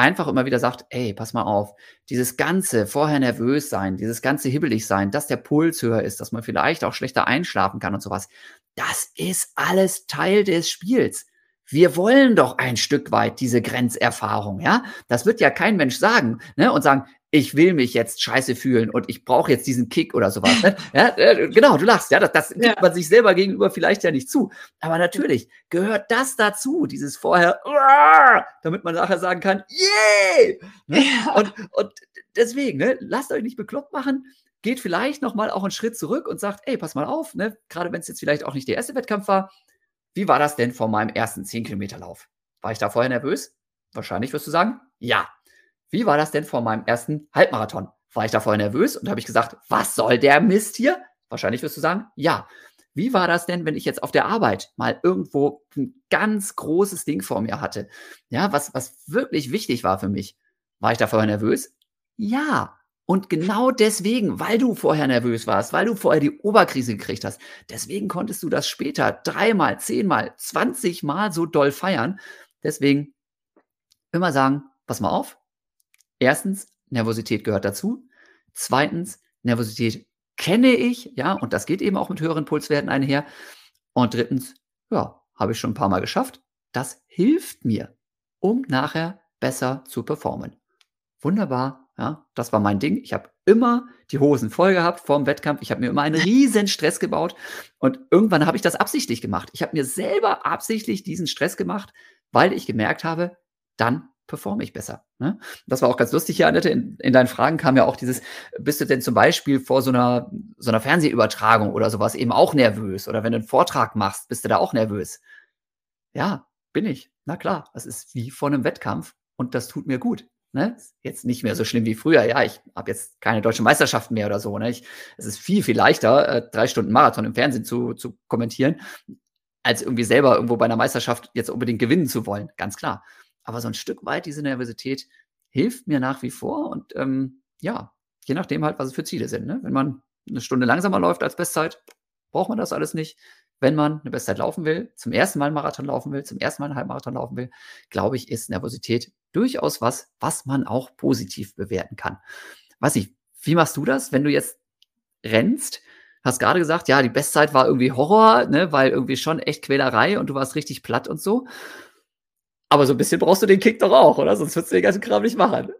einfach immer wieder sagt, ey, pass mal auf, dieses ganze vorher nervös sein, dieses ganze hibbelig sein, dass der Puls höher ist, dass man vielleicht auch schlechter einschlafen kann und sowas, das ist alles Teil des Spiels. Wir wollen doch ein Stück weit diese Grenzerfahrung, ja? Das wird ja kein Mensch sagen, ne? Und sagen, ich will mich jetzt scheiße fühlen und ich brauche jetzt diesen Kick oder sowas. Ne? <laughs> Ja, äh, genau, du lachst, ja, das, das gibt ja. man sich selber gegenüber vielleicht ja nicht zu. Aber natürlich gehört das dazu, dieses vorher, damit man nachher sagen kann, yay! Ne? Ja. Und, und deswegen, ne, lasst euch nicht bekloppt machen, geht vielleicht nochmal auch einen Schritt zurück und sagt, ey, pass mal auf, ne, gerade wenn es jetzt vielleicht auch nicht der erste Wettkampf war, wie war das denn vor meinem ersten 10-Kilometer-Lauf? War ich da vorher nervös? Wahrscheinlich wirst du sagen, ja. Wie war das denn vor meinem ersten Halbmarathon? War ich da vorher nervös und habe ich gesagt, was soll der Mist hier? Wahrscheinlich wirst du sagen, ja. Wie war das denn, wenn ich jetzt auf der Arbeit mal irgendwo ein ganz großes Ding vor mir hatte? Ja, was, was wirklich wichtig war für mich. War ich da vorher nervös? Ja. Und genau deswegen, weil du vorher nervös warst, weil du vorher die Oberkrise gekriegt hast, deswegen konntest du das später dreimal, zehnmal, zwanzigmal so doll feiern. Deswegen immer sagen, pass mal auf, Erstens, Nervosität gehört dazu. Zweitens, Nervosität kenne ich, ja, und das geht eben auch mit höheren Pulswerten einher. Und drittens, ja, habe ich schon ein paar Mal geschafft. Das hilft mir, um nachher besser zu performen. Wunderbar, ja, das war mein Ding. Ich habe immer die Hosen voll gehabt vor dem Wettkampf. Ich habe mir immer einen riesen Stress gebaut und irgendwann habe ich das absichtlich gemacht. Ich habe mir selber absichtlich diesen Stress gemacht, weil ich gemerkt habe, dann performe ich besser. Ne? Das war auch ganz lustig hier, Annette. In, in, deinen Fragen kam ja auch dieses, bist du denn zum Beispiel vor so einer, so einer Fernsehübertragung oder sowas eben auch nervös? Oder wenn du einen Vortrag machst, bist du da auch nervös? Ja, bin ich. Na klar, das ist wie vor einem Wettkampf und das tut mir gut. Ne? Jetzt nicht mehr so schlimm wie früher. Ja, ich habe jetzt keine deutschen Meisterschaften mehr oder so. Ne? Ich, es ist viel, viel leichter, äh, drei Stunden Marathon im Fernsehen zu, zu kommentieren, als irgendwie selber irgendwo bei einer Meisterschaft jetzt unbedingt gewinnen zu wollen. Ganz klar. Aber so ein Stück weit diese Nervosität hilft mir nach wie vor und ähm, ja, je nachdem halt, was es für Ziele sind. Ne? Wenn man eine Stunde langsamer läuft als Bestzeit, braucht man das alles nicht. Wenn man eine Bestzeit laufen will, zum ersten Mal einen Marathon laufen will, zum ersten Mal einen Halbmarathon laufen will, glaube ich, ist Nervosität durchaus was, was man auch positiv bewerten kann. Weiß ich, wie machst du das, wenn du jetzt rennst? Hast gerade gesagt, ja, die Bestzeit war irgendwie Horror, ne, weil irgendwie schon echt Quälerei und du warst richtig platt und so. Aber so ein bisschen brauchst du den Kick doch auch, oder? Sonst würdest du den ganzen Kram nicht machen.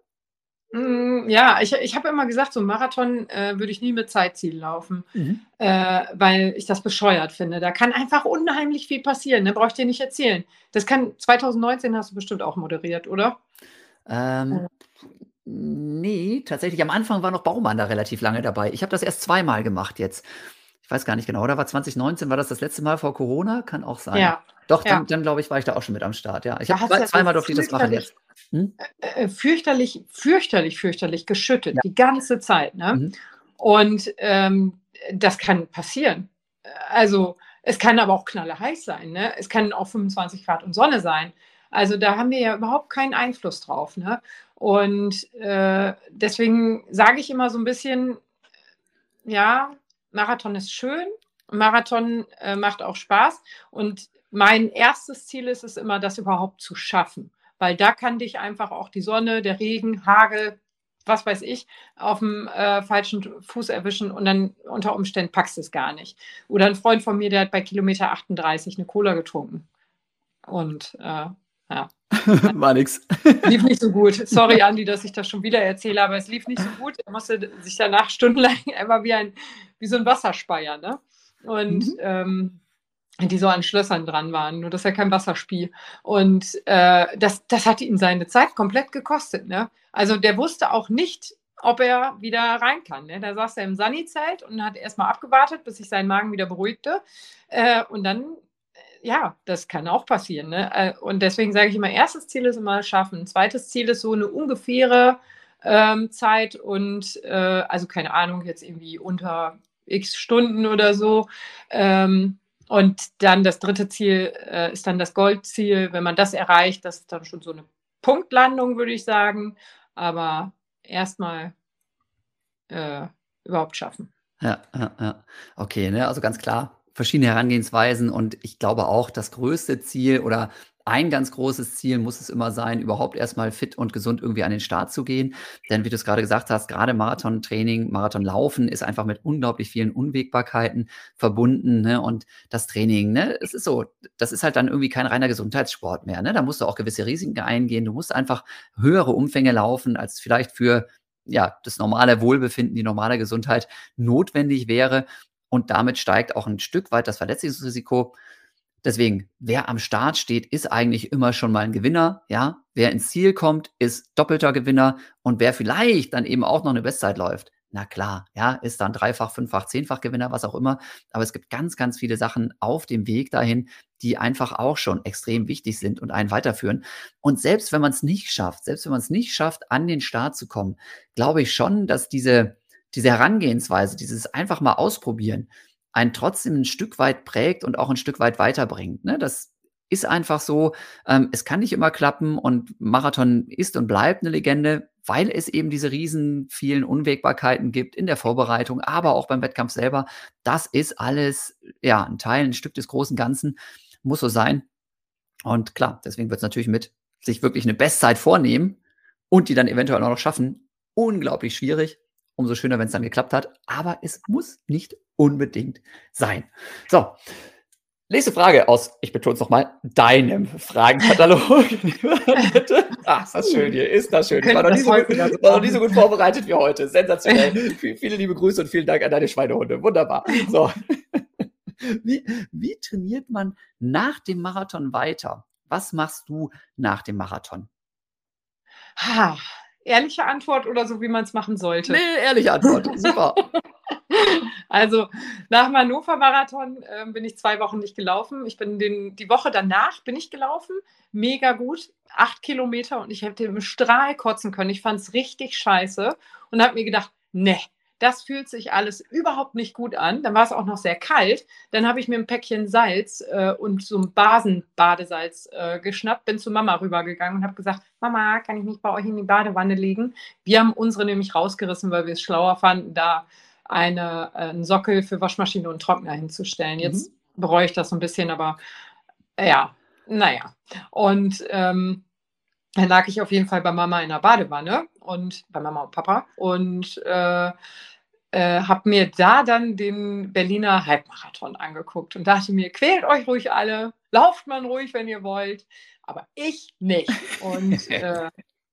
Mm, ja, ich, ich habe immer gesagt, so ein Marathon äh, würde ich nie mit Zeitziel laufen, mhm. äh, weil ich das bescheuert finde. Da kann einfach unheimlich viel passieren. Da ne? brauche ich dir nicht erzählen. Das kann 2019 hast du bestimmt auch moderiert, oder? Ähm, Nee, tatsächlich. Am Anfang war noch Baumann da relativ lange dabei. Ich habe das erst zweimal gemacht jetzt. Ich weiß gar nicht genau, oder war 2019, war das das letzte Mal vor Corona? Kann auch sein. Ja. Doch, Ja. dann, dann glaube ich, war ich da auch schon mit am Start. Ja, ich habe zwei, ja zweimal durfte ich das machen jetzt. Hm? äh, fürchterlich, fürchterlich, fürchterlich geschüttet, Ja. die ganze Zeit. Ne? Mhm. Und ähm, das kann passieren. Also es kann aber auch knalleheiß sein. Ne? Es kann auch 25 Grad und Sonne sein. Also da haben wir ja überhaupt keinen Einfluss drauf. Ne? Und äh, deswegen sage ich immer so ein bisschen, ja, Marathon ist schön, Marathon äh, macht auch Spaß. Und mein erstes Ziel ist es immer, das überhaupt zu schaffen. Weil da kann dich einfach auch die Sonne, der Regen, Hagel, was weiß ich, auf dem äh, falschen Fuß erwischen und dann unter Umständen packst du es gar nicht. Oder ein Freund von mir, der hat bei Kilometer 38 eine Cola getrunken. Und äh, <laughs> war nix. lief nicht so gut. Sorry, Andi, dass ich das schon wieder erzähle, aber es lief nicht so gut. Er musste sich danach <laughs> stundenlang einfach wie, ein, wie so ein Wasserspeier, ne? Und Mhm. ähm, die so an Schlössern dran waren, nur dass er kein Wasser spie. Und äh, das, das hat ihm seine Zeit komplett gekostet, ne? Also der wusste auch nicht, ob er wieder rein kann. Ne? Da saß er im Sunny-Zelt und hat erstmal abgewartet, bis sich sein Magen wieder beruhigte. Äh, und dann ja, das kann auch passieren. Ne? Äh, Und deswegen sage ich immer, erstes Ziel ist immer schaffen. Zweites Ziel ist so eine ungefähre ähm, Zeit und äh, also keine Ahnung, jetzt irgendwie unter x Stunden oder so. Ähm, und dann das dritte Ziel äh, ist dann das Goldziel. Wenn man das erreicht, das ist dann schon so eine Punktlandung, würde ich sagen. Aber erstmal äh, überhaupt schaffen. Ja, ja, ja. Okay, ne? Also ganz klar, verschiedene Herangehensweisen und ich glaube auch, das größte Ziel oder ein ganz großes Ziel muss es immer sein, überhaupt erstmal fit und gesund irgendwie an den Start zu gehen. Denn wie du es gerade gesagt hast, gerade Marathontraining, Marathonlaufen ist einfach mit unglaublich vielen Unwägbarkeiten verbunden. Ne? Und das Training, ne, es ist so, das ist halt dann irgendwie kein reiner Gesundheitssport mehr. Ne? Da musst du auch gewisse Risiken eingehen. Du musst einfach höhere Umfänge laufen, als vielleicht für ja, das normale Wohlbefinden, die normale Gesundheit notwendig wäre. Und damit steigt auch ein Stück weit das Verletzungsrisiko. Deswegen, wer am Start steht, ist eigentlich immer schon mal ein Gewinner. Ja, wer ins Ziel kommt, ist doppelter Gewinner. Und wer vielleicht dann eben auch noch eine Bestzeit läuft, na klar, ja, ist dann dreifach, fünffach, zehnfach Gewinner, was auch immer. Aber es gibt ganz, ganz viele Sachen auf dem Weg dahin, die einfach auch schon extrem wichtig sind und einen weiterführen. Und selbst wenn man es nicht schafft, selbst wenn man es nicht schafft, an den Start zu kommen, glaube ich schon, dass diese, diese Herangehensweise, dieses einfach mal ausprobieren, einen trotzdem ein Stück weit prägt und auch ein Stück weit weiterbringt. Ne? Das ist einfach so, ähm, es kann nicht immer klappen und Marathon ist und bleibt eine Legende, weil es eben diese riesen vielen Unwägbarkeiten gibt in der Vorbereitung, aber auch beim Wettkampf selber. Das ist alles, ja, ein Teil, ein Stück des großen Ganzen, muss so sein. Und klar, deswegen wird es natürlich mit sich wirklich eine Bestzeit vornehmen und die dann eventuell auch noch schaffen, unglaublich schwierig. Umso schöner, wenn es dann geklappt hat. Aber es muss nicht unbedingt sein. So, nächste Frage aus, ich betone es nochmal, deinem Fragenkatalog. <laughs> Ach, ist das schön hier, ist das schön. Ich war noch, nie so gut, war noch nie so gut vorbereitet wie heute. Sensationell. <laughs> Viele liebe Grüße und vielen Dank an deine Schweinehunde. Wunderbar. So. <laughs> Wie, wie trainiert man nach dem Marathon weiter? Was machst du nach dem Marathon? Ha, ehrliche Antwort oder so, wie man es machen sollte? Nee, ehrliche Antwort. Super. <laughs> Also nach dem Hannover-Marathon äh, bin ich zwei Wochen nicht gelaufen. Ich bin den, die Woche danach bin ich gelaufen. Mega gut. Acht Kilometer und ich hätte im Strahl kotzen können. Ich fand es richtig scheiße und habe mir gedacht, ne, das fühlt sich alles überhaupt nicht gut an. Dann war es auch noch sehr kalt. Dann habe ich mir ein Päckchen Salz äh, und so ein Basenbadesalz äh, geschnappt, bin zu Mama rübergegangen und habe gesagt, Mama, kann ich mich bei euch in die Badewanne legen? Wir haben unsere nämlich rausgerissen, weil wir es schlauer fanden, da eine, äh, einen Sockel für Waschmaschine und Trockner hinzustellen. Jetzt mhm. bereue ich das so ein bisschen, aber äh, ja, naja. Und ähm, dann lag ich auf jeden Fall bei Mama in der Badewanne und bei Mama und Papa und äh, äh, habe mir da dann den Berliner Halbmarathon angeguckt und dachte mir, quält euch ruhig alle, lauft man ruhig, wenn ihr wollt, aber ich nicht. Und <laughs> äh,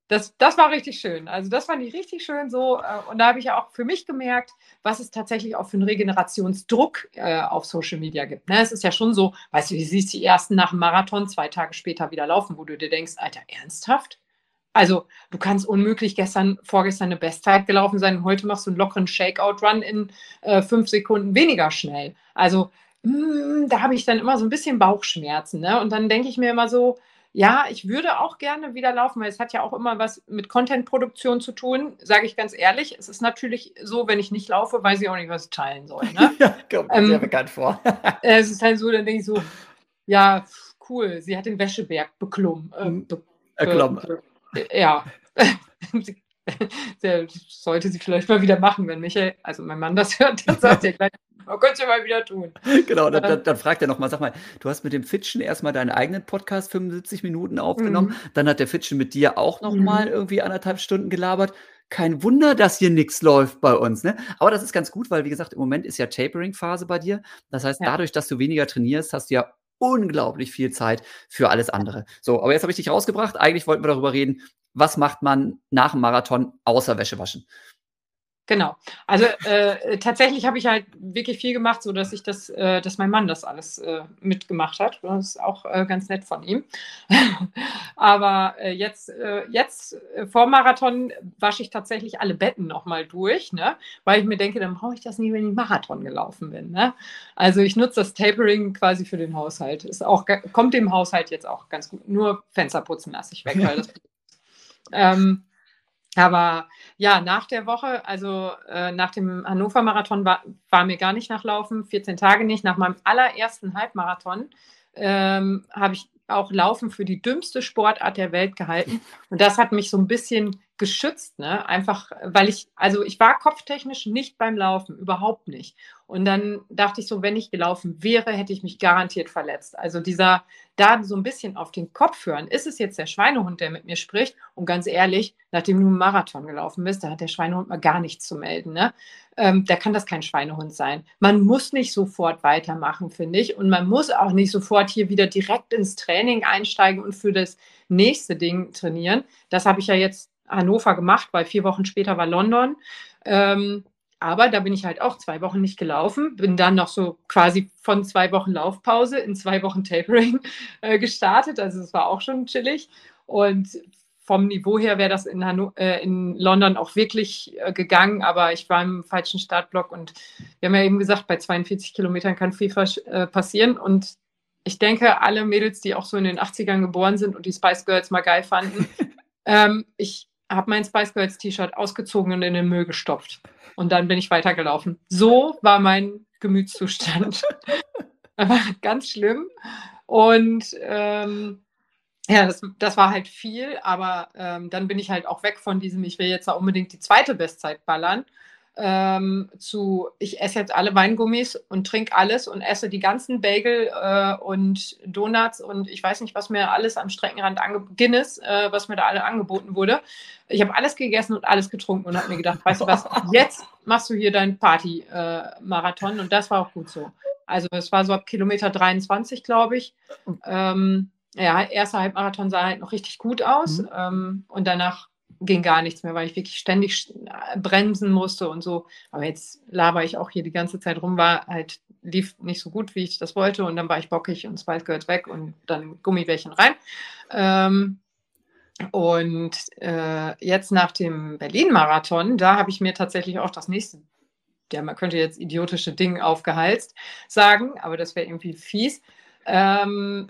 das, das war richtig schön. Also das fand ich richtig schön so. Und da habe ich ja auch für mich gemerkt, was es tatsächlich auch für einen Regenerationsdruck äh, auf Social Media gibt. Ne? Es ist ja schon so, weißt du, du siehst die ersten nach dem Marathon zwei Tage später wieder laufen, wo du dir denkst, Alter, ernsthaft? Also du kannst unmöglich gestern, vorgestern eine Bestzeit gelaufen sein und heute machst du einen lockeren Shakeout-Run in äh, fünf Sekunden weniger schnell. Also mh, hm, da habe ich dann immer so ein bisschen Bauchschmerzen. Ne? Und dann denke ich mir immer so, ja, ich würde auch gerne wieder laufen, weil es hat ja auch immer was mit Content-Produktion zu tun, sage ich ganz ehrlich. Es ist natürlich so, wenn ich nicht laufe, weiß ich auch nicht, was ich teilen soll. Ne? <laughs> ja, kommt ähm, sehr bekannt vor. <laughs> es ist halt so, dann denke ich so, ja, cool, sie hat den Wäscheberg beklommen. Äh, mhm. be, be, be, ja. <laughs> sollte sie vielleicht mal wieder machen, wenn Michael, also mein Mann das hört, dann sagt er gleich, man könnte es mal wieder tun. Genau, dann, dann, dann fragt er nochmal, sag mal, du hast mit dem Fitchen erstmal deinen eigenen Podcast 75 Minuten aufgenommen, mhm. dann hat der Fitchen mit dir auch nochmal mhm. irgendwie anderthalb Stunden gelabert. Kein Wunder, dass hier nichts läuft bei uns. Ne? Aber das ist ganz gut, weil wie gesagt, im Moment ist ja Tapering-Phase bei dir. Das heißt, ja. dadurch, dass du weniger trainierst, hast du ja unglaublich viel Zeit für alles andere. So, aber jetzt habe ich dich rausgebracht. Eigentlich wollten wir darüber reden, was macht man nach dem Marathon außer Wäsche waschen? Genau. Also äh, tatsächlich habe ich halt wirklich viel gemacht, so dass ich das, äh, dass mein Mann das alles äh, mitgemacht hat. Das ist auch äh, ganz nett von ihm. <laughs> Aber äh, jetzt, äh, jetzt vor Marathon wasche ich tatsächlich alle Betten nochmal durch, ne? weil ich mir denke, dann brauche ich das nie, wenn ich Marathon gelaufen bin. Ne? Also ich nutze das Tapering quasi für den Haushalt. Ist auch, kommt dem Haushalt jetzt auch ganz gut. Nur Fenster putzen lasse ich weg, weil das <laughs> ähm, aber ja, nach der Woche, also äh, nach dem Hannover-Marathon war, war, mir gar nicht nachlaufen, 14 Tage nicht. Nach meinem allerersten Halbmarathon ähm, habe ich auch Laufen für die dümmste Sportart der Welt gehalten. Und das hat mich so ein bisschen geschützt, ne? Einfach, weil ich, also ich war kopftechnisch nicht beim Laufen, überhaupt nicht. Und dann dachte ich so, wenn ich gelaufen wäre, hätte ich mich garantiert verletzt. Also dieser, da so ein bisschen auf den Kopf hören, ist es jetzt der Schweinehund, der mit mir spricht? Und ganz ehrlich, nachdem du einen Marathon gelaufen bist, da hat der Schweinehund mal gar nichts zu melden. Ne? Ähm, da kann das kein Schweinehund sein. Man muss nicht sofort weitermachen, finde ich. Und man muss auch nicht sofort hier wieder direkt ins Training einsteigen und für das nächste Ding trainieren. Das habe ich ja jetzt Hannover gemacht, weil vier Wochen später war London. Ähm, aber da bin ich halt auch zwei Wochen nicht gelaufen, bin dann noch so quasi von zwei Wochen Laufpause in zwei Wochen Tapering <laughs> äh, gestartet. Also es war auch schon chillig. Und vom Niveau her wäre das in, Hanno äh, in London auch wirklich äh, gegangen, aber ich war im falschen Startblock und wir haben ja eben gesagt, bei 42 Kilometern kann viel äh, passieren. Und ich denke, alle Mädels, die auch so in den 80ern geboren sind und die Spice Girls mal geil fanden, <laughs> ähm, ich habe mein Spice Girls T-Shirt ausgezogen und in den Müll gestopft. Und dann bin ich weitergelaufen. So war mein Gemütszustand. <laughs> ganz schlimm. Und ähm, ja, das, das war halt viel, aber ähm, dann bin ich halt auch weg von diesem, ich will jetzt da unbedingt die zweite Bestzeit ballern, ähm, zu, ich esse jetzt alle Weingummis und trinke alles und esse die ganzen Bagel äh, und Donuts und ich weiß nicht, was mir alles am Streckenrand Guinness, äh, was mir da alle angeboten wurde. Ich habe alles gegessen und alles getrunken und habe mir gedacht, weißt du was, <laughs> jetzt machst du hier deinen Party-Marathon äh, und das war auch gut so. Also es war so ab Kilometer 23, glaube ich. Ähm, ja, erster Halbmarathon sah halt noch richtig gut aus mhm. ähm, und danach ging gar nichts mehr, weil ich wirklich ständig äh, bremsen musste und so. Aber jetzt laber ich auch hier die ganze Zeit rum, war halt, lief nicht so gut, wie ich das wollte. Und dann war ich bockig und Spice Girls weg und dann Gummibärchen rein. Ähm, und äh, jetzt nach dem Berlin-Marathon, da habe ich mir tatsächlich auch das nächste, ja, man könnte jetzt idiotische Ding aufgehalst sagen, aber das wäre irgendwie fies. Ähm,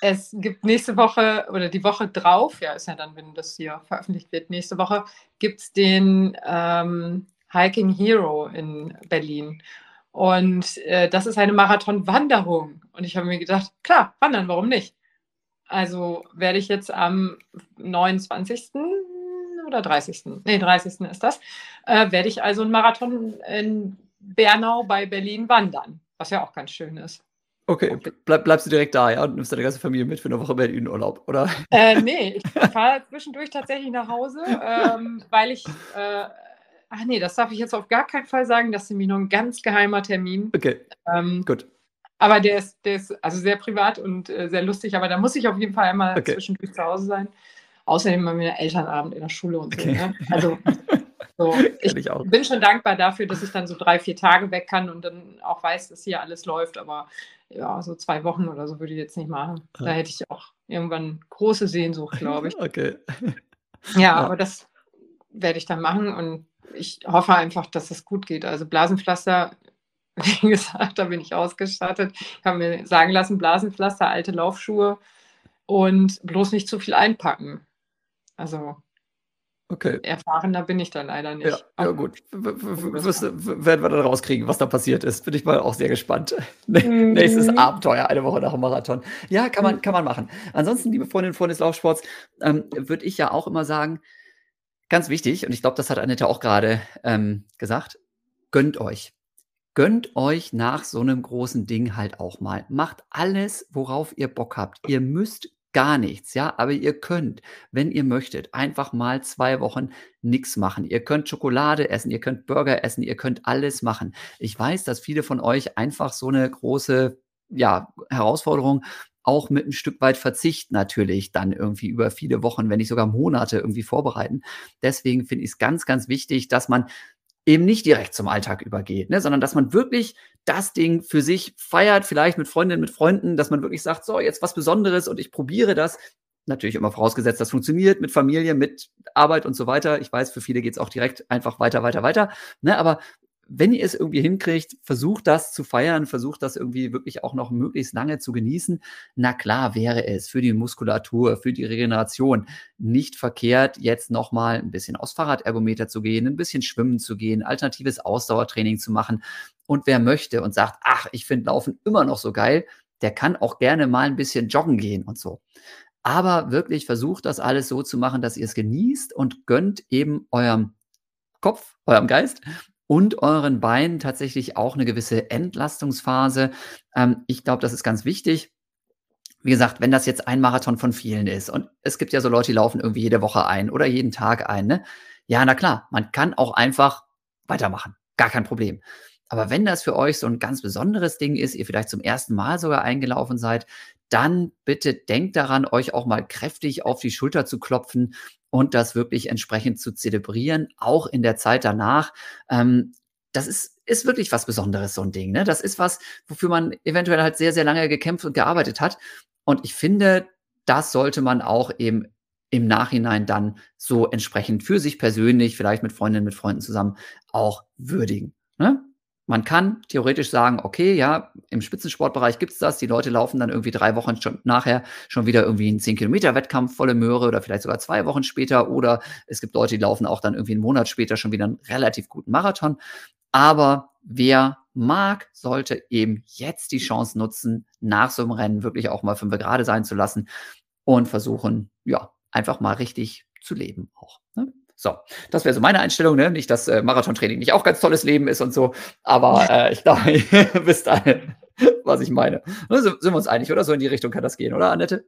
es gibt nächste Woche oder die Woche drauf, ja, ist ja dann, wenn das hier veröffentlicht wird, nächste Woche gibt es den ähm, Hiking Hero in Berlin. Und äh, das ist eine Marathon-Wanderung. Und ich habe mir gedacht, klar, wandern, warum nicht? Also werde ich jetzt am 29. oder 30. Nee, 30. ist das, äh, werde ich also einen Marathon in Bernau bei Berlin wandern, was ja auch ganz schön ist. Okay, Bleib, bleibst du direkt da, ja, und nimmst deine ganze Familie mit für eine Woche Berlin-Urlaub, oder? Äh, nee, ich <laughs> fahre zwischendurch tatsächlich nach Hause, ähm, weil ich, äh, ach nee, das darf ich jetzt auf gar keinen Fall sagen, das ist nämlich noch ein ganz geheimer Termin. Okay, ähm, gut. Aber der ist, der ist also sehr privat und äh, sehr lustig, aber da muss ich auf jeden Fall einmal okay. zwischendurch zu Hause sein. Außerdem haben wir Elternabend in der Schule und so. Okay. Ne? Also So, <laughs> ich, ich bin schon dankbar dafür, dass ich dann so drei, vier Tage weg kann und dann auch weiß, dass hier alles läuft. Aber ja, so zwei Wochen oder so würde ich jetzt nicht machen. Da hätte ich auch irgendwann große Sehnsucht, glaube ich. <laughs> Okay. <laughs> ja, ja, aber das werde ich dann machen und ich hoffe einfach, dass es gut geht. Also Blasenpflaster, <laughs> wie gesagt, da bin ich ausgestattet. Ich habe mir sagen lassen, Blasenpflaster, alte Laufschuhe und bloß nicht zu viel einpacken. Also Okay. Erfahrener bin ich da leider nicht. Ja, ja gut. Werden wir dann rauskriegen, was da passiert ist. Bin ich mal auch sehr gespannt. <laughs> Mhm. Nächstes Abenteuer, eine Woche nach dem Marathon. Ja, kann man, kann man machen. Ansonsten, liebe Freundinnen und Freunde des Laufsports, ähm, würde ich ja auch immer sagen, ganz wichtig, und ich glaube, das hat Annette auch gerade ähm, gesagt, gönnt euch. Gönnt euch nach so einem großen Ding halt auch mal. Macht alles, worauf ihr Bock habt. Ihr müsst gar nichts, ja, aber ihr könnt, wenn ihr möchtet, einfach mal zwei Wochen nichts machen. Ihr könnt Schokolade essen, ihr könnt Burger essen, ihr könnt alles machen. Ich weiß, dass viele von euch einfach so eine große, ja, Herausforderung auch mit ein Stück weit Verzicht natürlich dann irgendwie über viele Wochen, wenn nicht sogar Monate irgendwie vorbereiten. Deswegen finde ich es ganz, ganz wichtig, dass man eben nicht direkt zum Alltag übergeht, ne, sondern dass man wirklich das Ding für sich feiert, vielleicht mit Freundinnen, mit Freunden, dass man wirklich sagt, so, jetzt was Besonderes und ich probiere das. Natürlich immer vorausgesetzt, das funktioniert mit Familie, mit Arbeit und so weiter. Ich weiß, für viele geht es auch direkt einfach weiter, weiter, weiter. Ne, aber wenn ihr es irgendwie hinkriegt, versucht das zu feiern, versucht das irgendwie wirklich auch noch möglichst lange zu genießen. Na klar wäre es für die Muskulatur, für die Regeneration nicht verkehrt, jetzt nochmal ein bisschen aus Fahrradergometer zu gehen, ein bisschen schwimmen zu gehen, alternatives Ausdauertraining zu machen. Und wer möchte und sagt, ach, ich finde Laufen immer noch so geil, der kann auch gerne mal ein bisschen joggen gehen und so. Aber wirklich versucht das alles so zu machen, dass ihr es genießt und gönnt eben eurem Kopf, eurem Geist und euren Beinen tatsächlich auch eine gewisse Entlastungsphase. Ähm, ich glaube, das ist ganz wichtig. Wie gesagt, wenn das jetzt ein Marathon von vielen ist und es gibt ja so Leute, die laufen irgendwie jede Woche ein oder jeden Tag ein, ne? Ja, na klar, man kann auch einfach weitermachen. Gar kein Problem. Aber wenn das für euch so ein ganz besonderes Ding ist, ihr vielleicht zum ersten Mal sogar eingelaufen seid, dann bitte denkt daran, euch auch mal kräftig auf die Schulter zu klopfen und das wirklich entsprechend zu zelebrieren, auch in der Zeit danach. Ähm, das ist, ist wirklich was Besonderes, so ein Ding. Ne? Das ist was, wofür man eventuell halt sehr, sehr lange gekämpft und gearbeitet hat. Und ich finde, das sollte man auch eben im Nachhinein dann so entsprechend für sich persönlich, vielleicht mit Freundinnen, mit Freunden zusammen auch würdigen. Ne? Man kann theoretisch sagen, okay, ja, im Spitzensportbereich gibt's das. Die Leute laufen dann irgendwie drei Wochen schon nachher schon wieder irgendwie einen 10-Kilometer-Wettkampf volle Möhre oder vielleicht sogar zwei Wochen später. Oder es gibt Leute, die laufen auch dann irgendwie einen Monat später schon wieder einen relativ guten Marathon. Aber wer mag, sollte eben jetzt die Chance nutzen, nach so einem Rennen wirklich auch mal fünf gerade sein zu lassen und versuchen, ja, einfach mal richtig zu leben auch. Ne? So, das wäre so meine Einstellung. Ne? Nicht, dass äh, Marathontraining nicht auch ganz tolles Leben ist und so, aber äh, ich glaube, <laughs> ihr wisst alle, was ich meine. Ne, sind wir uns einig, oder? So in die Richtung kann das gehen, oder, Annette?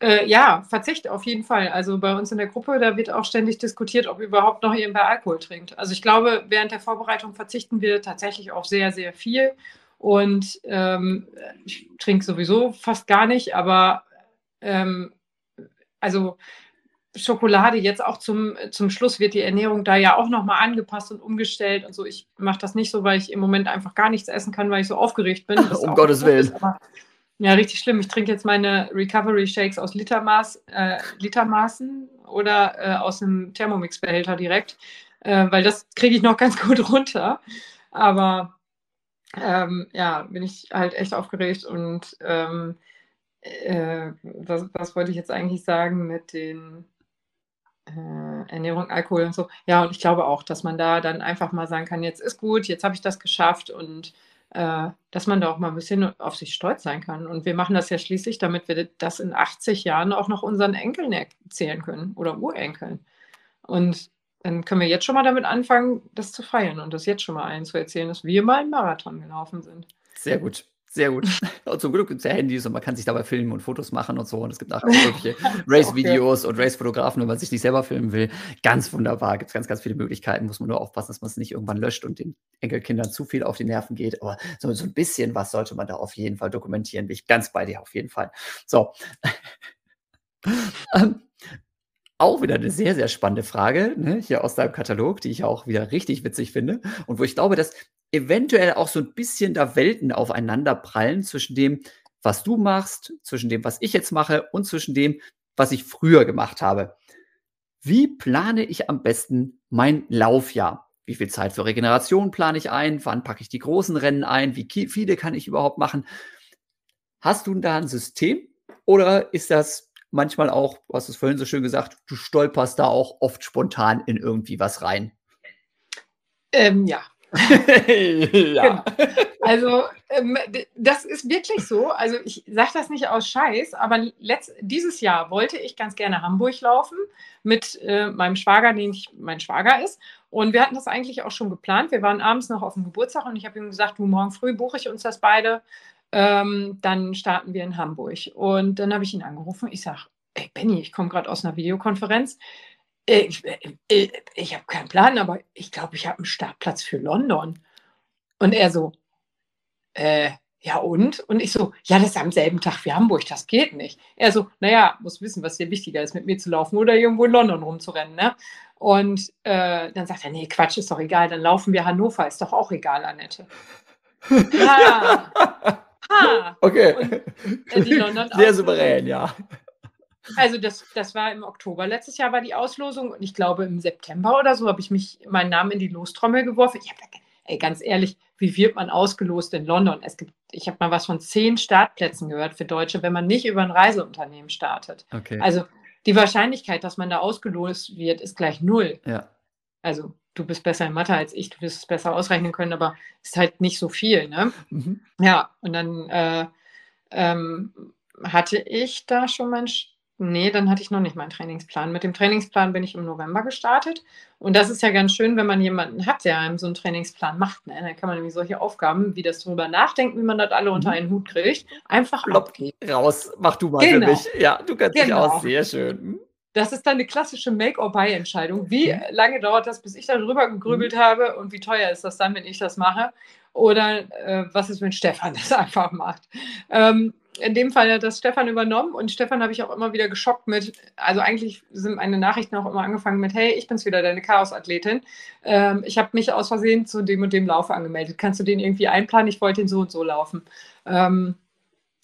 Äh, ja, Verzicht auf jeden Fall. Also bei uns in der Gruppe, da wird auch ständig diskutiert, ob überhaupt noch irgendwer Alkohol trinkt. Also ich glaube, während der Vorbereitung verzichten wir tatsächlich auf sehr, sehr viel. Und ähm, ich trinke sowieso fast gar nicht, aber ähm, also Schokolade jetzt auch zum, zum Schluss wird die Ernährung da ja auch nochmal angepasst und umgestellt und so. Ich mache das nicht so, weil ich im Moment einfach gar nichts essen kann, weil ich so aufgeregt bin. <laughs> um Gottes Willen. Ist, aber, ja, richtig schlimm. Ich trinke jetzt meine Recovery Shakes aus Litermaß, äh, Litermaßen oder äh, aus einem Thermomix-Behälter direkt, äh, weil das kriege ich noch ganz gut <laughs> runter. Aber ähm, ja, bin ich halt echt aufgeregt und ähm, äh, was, was wollte ich jetzt eigentlich sagen mit den äh, Ernährung, Alkohol und so. Ja, und ich glaube auch, dass man da dann einfach mal sagen kann, jetzt ist gut, jetzt habe ich das geschafft und äh, dass man da auch mal ein bisschen auf sich stolz sein kann. Und wir machen das ja schließlich, damit wir das in 80 Jahren auch noch unseren Enkeln erzählen können oder Urenkeln. Und dann können wir jetzt schon mal damit anfangen, das zu feiern und das jetzt schon mal allen zu erzählen, dass wir mal einen Marathon gelaufen sind. Sehr gut. Sehr gut. <laughs> Und zum Glück gibt es ja Handys und man kann sich dabei filmen und Fotos machen und so. Und es gibt auch irgendwelche <laughs> Race-Videos und Race-Fotografen, wenn man sich nicht selber filmen will. Ganz wunderbar. Gibt es ganz, ganz viele Möglichkeiten. Muss man nur aufpassen, dass man es nicht irgendwann löscht und den Enkelkindern zu viel auf die Nerven geht. Aber so, so ein bisschen was sollte man da auf jeden Fall dokumentieren. Bin ich ganz bei dir auf jeden Fall. So. <laughs> ähm, auch wieder eine sehr, sehr spannende Frage, ne, hier aus deinem Katalog, die ich auch wieder richtig witzig finde und wo ich glaube, dass eventuell auch so ein bisschen da Welten aufeinander prallen zwischen dem, was du machst, zwischen dem, was ich jetzt mache und zwischen dem, was ich früher gemacht habe. wie plane ich am besten mein Laufjahr? Wie viel Zeit für Regeneration plane ich ein? Wann packe ich die großen Rennen ein? Wie viele kann ich überhaupt machen? Hast du da ein System oder ist das manchmal auch, du hast es vorhin so schön gesagt, du stolperst da auch oft spontan in irgendwie was rein? Ähm, ja, <laughs> ja. Genau. Also ähm, das ist wirklich so. Also ich sage das nicht aus Scheiß, aber letzt, dieses Jahr wollte ich ganz gerne Hamburg laufen mit äh, meinem Schwager, den ich mein Schwager ist. Und wir hatten das eigentlich auch schon geplant. Wir waren abends noch auf dem Geburtstag und ich habe ihm gesagt, du morgen früh buche ich uns das beide. Ähm, dann starten wir in Hamburg. Und dann habe ich ihn angerufen. Ich sage, ey Benny, ich komme gerade aus einer Videokonferenz. Äh, ich, äh, äh, ich habe keinen Plan, aber ich glaube, ich habe einen Startplatz für London. Und er so, äh, ja und? Und ich so, ja, das ist am selben Tag wie Hamburg, das geht nicht. Er so, naja, muss wissen, was dir wichtiger ist, mit mir zu laufen oder irgendwo in London rumzurennen. Ne? Und äh, dann sagt er, nee, Quatsch, ist doch egal, dann laufen wir Hannover, ist doch auch egal, Annette. <laughs> ha. Ha. Okay. Und, äh, <laughs> Sehr souverän, ja. Also das, das war im Oktober letztes Jahr war die Auslosung und ich glaube im September oder so habe ich mich meinen Namen in die Lostrommel geworfen. Ich habe ey, ganz ehrlich, wie wird man ausgelost in London? Es gibt, ich habe mal was von zehn Startplätzen gehört für Deutsche, wenn man nicht über ein Reiseunternehmen startet. Okay. Also die Wahrscheinlichkeit, dass man da ausgelost wird, ist gleich null. Ja. Also du bist besser in Mathe als ich, du wirst es besser ausrechnen können, aber es ist halt nicht so viel. Ne? Mhm. Ja, und dann äh, ähm, hatte ich da schon mein Nee, dann hatte ich noch nicht meinen Trainingsplan. Mit dem Trainingsplan bin ich im November gestartet. Und das ist ja ganz schön, wenn man jemanden hat, der einem so einen Trainingsplan macht. Ne? Dann kann man nämlich solche Aufgaben, wie das darüber nachdenken, wie man das alle unter mhm. einen Hut kriegt, einfach Lopp, abgeben. Raus, mach du mal genau. für mich. Ja, du kannst genau. dich aus. Sehr schön. Das ist dann eine klassische Make-or-Buy-Entscheidung. Wie mhm. lange dauert das, bis ich darüber gegrübelt mhm. habe und wie teuer ist das dann, wenn ich das mache? Oder äh, was ist, wenn Stefan <laughs> das einfach macht? Ähm, in dem Fall hat das Stefan übernommen und Stefan habe ich auch immer wieder geschockt mit, also eigentlich sind meine Nachrichten auch immer angefangen mit, hey, ich bin's wieder, deine Chaosathletin. Ähm, ich habe mich aus Versehen zu dem und dem Lauf angemeldet. Kannst du den irgendwie einplanen? Ich wollte den so und so laufen. Ähm,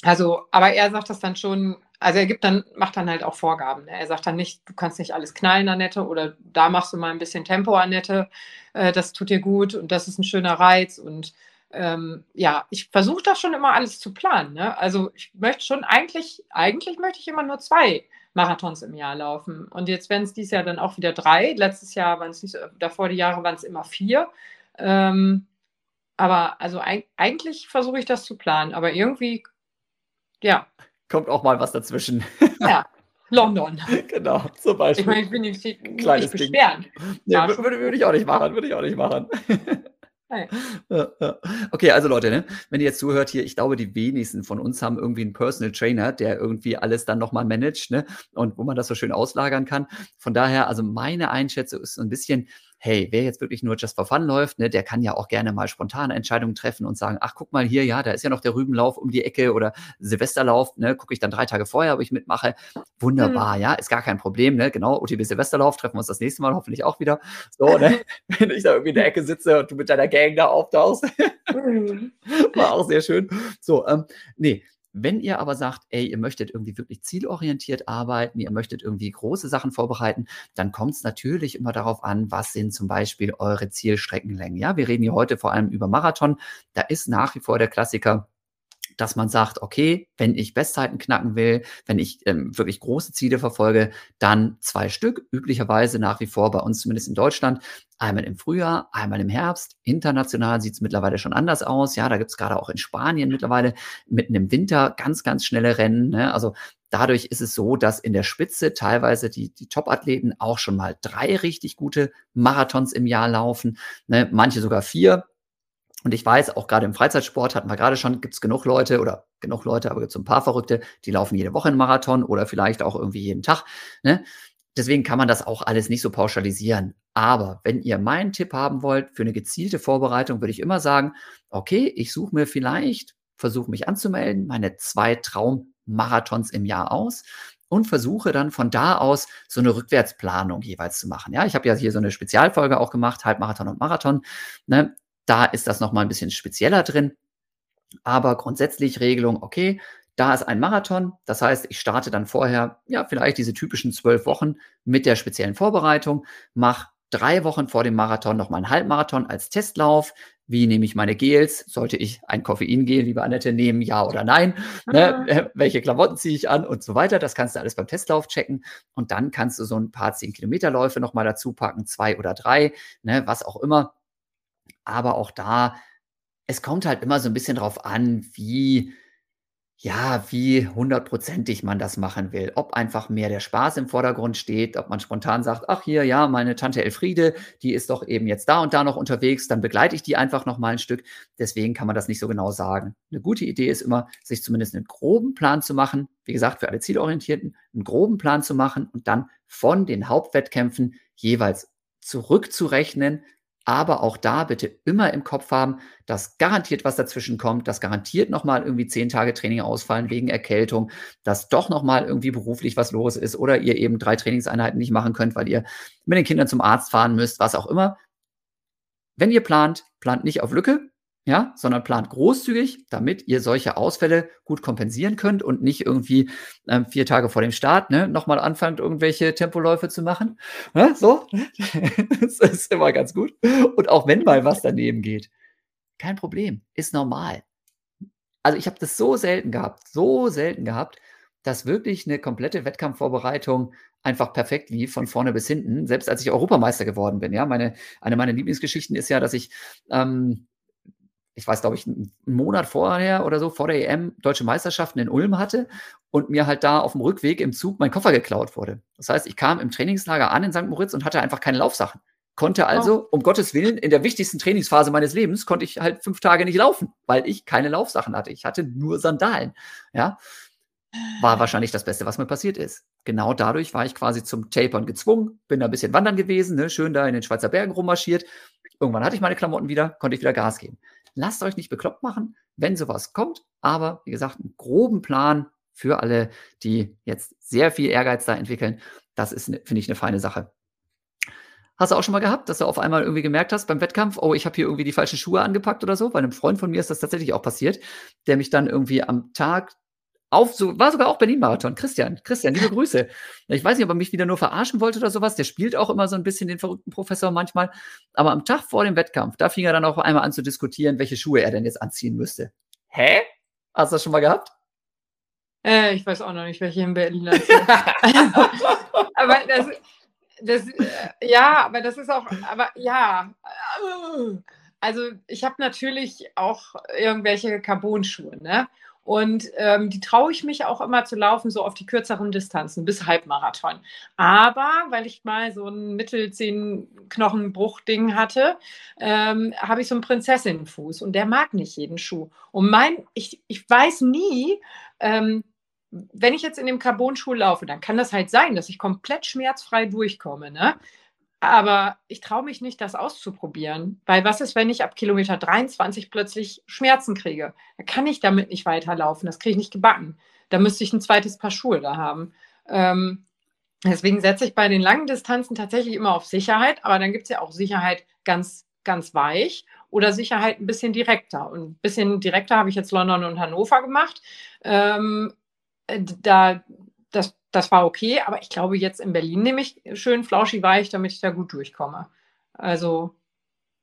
also, aber er sagt das dann schon, also er gibt dann, macht dann halt auch Vorgaben. Ne? Er sagt dann nicht, du kannst nicht alles knallen, Annette, oder da machst du mal ein bisschen Tempo, Annette, äh, das tut dir gut und das ist ein schöner Reiz und ähm, ja, ich versuche das schon immer alles zu planen. Ne? Also ich möchte schon eigentlich, eigentlich möchte ich immer nur zwei Marathons im Jahr laufen. Und jetzt werden es dieses Jahr dann auch wieder drei. Letztes Jahr waren es nicht so, davor die Jahre waren es immer vier. Ähm, aber also eigentlich versuche ich das zu planen, aber irgendwie, ja. Kommt auch mal was dazwischen. <laughs> Ja. London. Genau, zum Beispiel. Ich meine, ich bin nicht, nicht beschweren. Nee, würde, würde ich auch nicht machen, würde ich auch nicht machen. <laughs> Okay, also Leute, ne, wenn ihr jetzt zuhört hier, ich glaube, die wenigsten von uns haben irgendwie einen Personal Trainer, der irgendwie alles dann nochmal managt, ne, und wo man das so schön auslagern kann. Von daher, also meine Einschätzung ist so ein bisschen, hey, wer jetzt wirklich nur just for fun läuft, ne, der kann ja auch gerne mal spontane Entscheidungen treffen und sagen, ach, guck mal hier, ja, da ist ja noch der Rübenlauf um die Ecke oder Silvesterlauf, ne, gucke ich dann drei Tage vorher, ob ich mitmache. Wunderbar, mhm. ja, ist gar kein Problem, ne, genau, OTB Silvesterlauf, treffen wir uns das nächste Mal hoffentlich auch wieder. So, ne, <laughs> <laughs> wenn ich da irgendwie in der Ecke sitze und du mit deiner Gang da auftauchst. Mhm. <laughs> War auch sehr schön. So, ähm, nee, wenn ihr aber sagt, ey, ihr möchtet irgendwie wirklich zielorientiert arbeiten, ihr möchtet irgendwie große Sachen vorbereiten, dann kommt es natürlich immer darauf an, was sind zum Beispiel eure Zielstreckenlängen. Ja, wir reden hier heute vor allem über Marathon. Da ist nach wie vor der Klassiker dass man sagt, okay, wenn ich Bestzeiten knacken will, wenn ich ähm, wirklich große Ziele verfolge, dann zwei Stück, üblicherweise nach wie vor bei uns zumindest in Deutschland, einmal im Frühjahr, einmal im Herbst. International sieht es mittlerweile schon anders aus. Ja, da gibt es gerade auch in Spanien mittlerweile mitten im Winter ganz, ganz schnelle Rennen. Ne? Also dadurch ist es so, dass in der Spitze teilweise die, die Top-Athleten auch schon mal drei richtig gute Marathons im Jahr laufen, ne? manche sogar vier. Und ich weiß, auch gerade im Freizeitsport hatten wir gerade schon, gibt es genug Leute oder genug Leute, aber gibt es ein paar Verrückte, die laufen jede Woche einen Marathon oder vielleicht auch irgendwie jeden Tag. Ne? Deswegen kann man das auch alles nicht so pauschalisieren. Aber wenn ihr meinen Tipp haben wollt für eine gezielte Vorbereitung, würde ich immer sagen, okay, ich suche mir vielleicht, versuche mich anzumelden, meine zwei Traummarathons im Jahr aus und versuche dann von da aus so eine Rückwärtsplanung jeweils zu machen. Ja, ich habe ja hier so eine Spezialfolge auch gemacht, Halbmarathon und Marathon. Ne? Da ist das nochmal ein bisschen spezieller drin. Aber grundsätzlich Regelung, okay, Da ist ein Marathon. Das heißt, ich starte dann vorher, ja, vielleicht diese typischen zwölf Wochen mit der speziellen Vorbereitung, mache drei Wochen vor dem Marathon nochmal einen Halbmarathon als Testlauf. Wie nehme ich meine Gels? Sollte ich ein Koffeingel, liebe Annette, nehmen? Ja oder nein? Ne? Äh, <laughs> welche Klamotten ziehe ich an und so weiter? Das kannst du alles beim Testlauf checken. Und dann kannst du so ein paar 10 Kilometerläufe nochmal dazu packen, zwei oder drei, ne? was auch immer. Aber auch da, es kommt halt immer so ein bisschen drauf an, wie ja, wie hundertprozentig man das machen will. Ob einfach mehr der Spaß im Vordergrund steht, ob man spontan sagt, ach hier, ja, meine Tante Elfriede, die ist doch eben jetzt da und da noch unterwegs, dann begleite ich die einfach noch mal ein Stück. Deswegen kann man das nicht so genau sagen. Eine gute Idee ist immer, sich zumindest einen groben Plan zu machen. Wie gesagt, für alle Zielorientierten, einen groben Plan zu machen und dann von den Hauptwettkämpfen jeweils zurückzurechnen, aber auch da bitte immer im Kopf haben, dass garantiert was dazwischen kommt, dass garantiert nochmal irgendwie zehn Tage Training ausfallen wegen Erkältung, dass doch nochmal irgendwie beruflich was los ist oder ihr eben drei Trainingseinheiten nicht machen könnt, weil ihr mit den Kindern zum Arzt fahren müsst, was auch immer. Wenn ihr plant, plant nicht auf Lücke, ja, sondern plant großzügig, damit ihr solche Ausfälle gut kompensieren könnt und nicht irgendwie ähm, vier Tage vor dem Start ne, nochmal anfangt, irgendwelche Tempoläufe zu machen. Ja, so, <laughs> das ist immer ganz gut. Und auch wenn mal was daneben geht, kein Problem, ist normal. Also ich habe das so selten gehabt, so selten gehabt, dass wirklich eine komplette Wettkampfvorbereitung einfach perfekt lief, von vorne bis hinten, selbst als ich Europameister geworden bin. Ja, meine, eine meiner Lieblingsgeschichten ist ja, dass ich ähm, ich weiß, glaube ich, einen Monat vorher oder so, vor der EM, deutsche Meisterschaften in Ulm hatte und mir halt da auf dem Rückweg im Zug mein Koffer geklaut wurde. Das heißt, ich kam im Trainingslager an in St. Moritz und hatte einfach keine Laufsachen. Konnte also, oh. um Gottes Willen, in der wichtigsten Trainingsphase meines Lebens, konnte ich halt fünf Tage nicht laufen, weil ich keine Laufsachen hatte. Ich hatte nur Sandalen. Ja. War wahrscheinlich das Beste, was mir passiert ist. Genau dadurch war ich quasi zum Tapern gezwungen, bin da ein bisschen wandern gewesen, ne, schön da in den Schweizer Bergen rummarschiert. Irgendwann hatte ich meine Klamotten wieder, konnte ich wieder Gas geben. Lasst euch nicht bekloppt machen, wenn sowas kommt. Aber wie gesagt, einen groben Plan für alle, die jetzt sehr viel Ehrgeiz da entwickeln, das ist, finde ich, eine feine Sache. Hast du auch schon mal gehabt, dass du auf einmal irgendwie gemerkt hast beim Wettkampf, oh, ich habe hier irgendwie die falschen Schuhe angepackt oder so? Bei einem Freund von mir ist das tatsächlich auch passiert, der mich dann irgendwie am Tag auf, so, war sogar auch Berlin-Marathon. Christian, Christian, liebe Grüße. Ich weiß nicht, ob er mich wieder nur verarschen wollte oder sowas. Der spielt auch immer so ein bisschen den verrückten Professor manchmal. Aber am Tag vor dem Wettkampf, da fing er dann auch einmal an zu diskutieren, welche Schuhe er denn jetzt anziehen müsste. Hä? Hast du das schon mal gehabt? Äh, ich weiß auch noch nicht, welche in Berlin anziehen. <laughs> aber das, das, äh, ja, aber das ist auch, aber ja. Also ich habe natürlich auch irgendwelche Carbon-Schuhe, ne? Und ähm, die traue ich mich auch immer zu laufen, so auf die kürzeren Distanzen, bis Halbmarathon. Aber weil ich mal so ein Mittelzehn-Knochenbruch-Ding hatte, ähm, habe ich so einen Prinzessinnenfuß und der mag nicht jeden Schuh. Und mein, ich, ich weiß nie, ähm, wenn ich jetzt in dem Carbon-Schuh laufe, dann kann das halt sein, dass ich komplett schmerzfrei durchkomme. Ne? Aber ich traue mich nicht, das auszuprobieren. Weil was ist, wenn ich ab Kilometer 23 plötzlich Schmerzen kriege? Da kann ich damit nicht weiterlaufen. Das kriege ich nicht gebacken. Da müsste ich ein zweites Paar Schuhe da haben. Ähm, deswegen setze ich bei den langen Distanzen tatsächlich immer auf Sicherheit. Aber dann gibt es ja auch Sicherheit ganz, ganz weich oder Sicherheit ein bisschen direkter. Und ein bisschen direkter habe ich jetzt London und Hannover gemacht. Ähm, äh, da, das war okay, aber ich glaube, jetzt in Berlin nehme ich schön flauschig weich, damit ich da gut durchkomme. Also,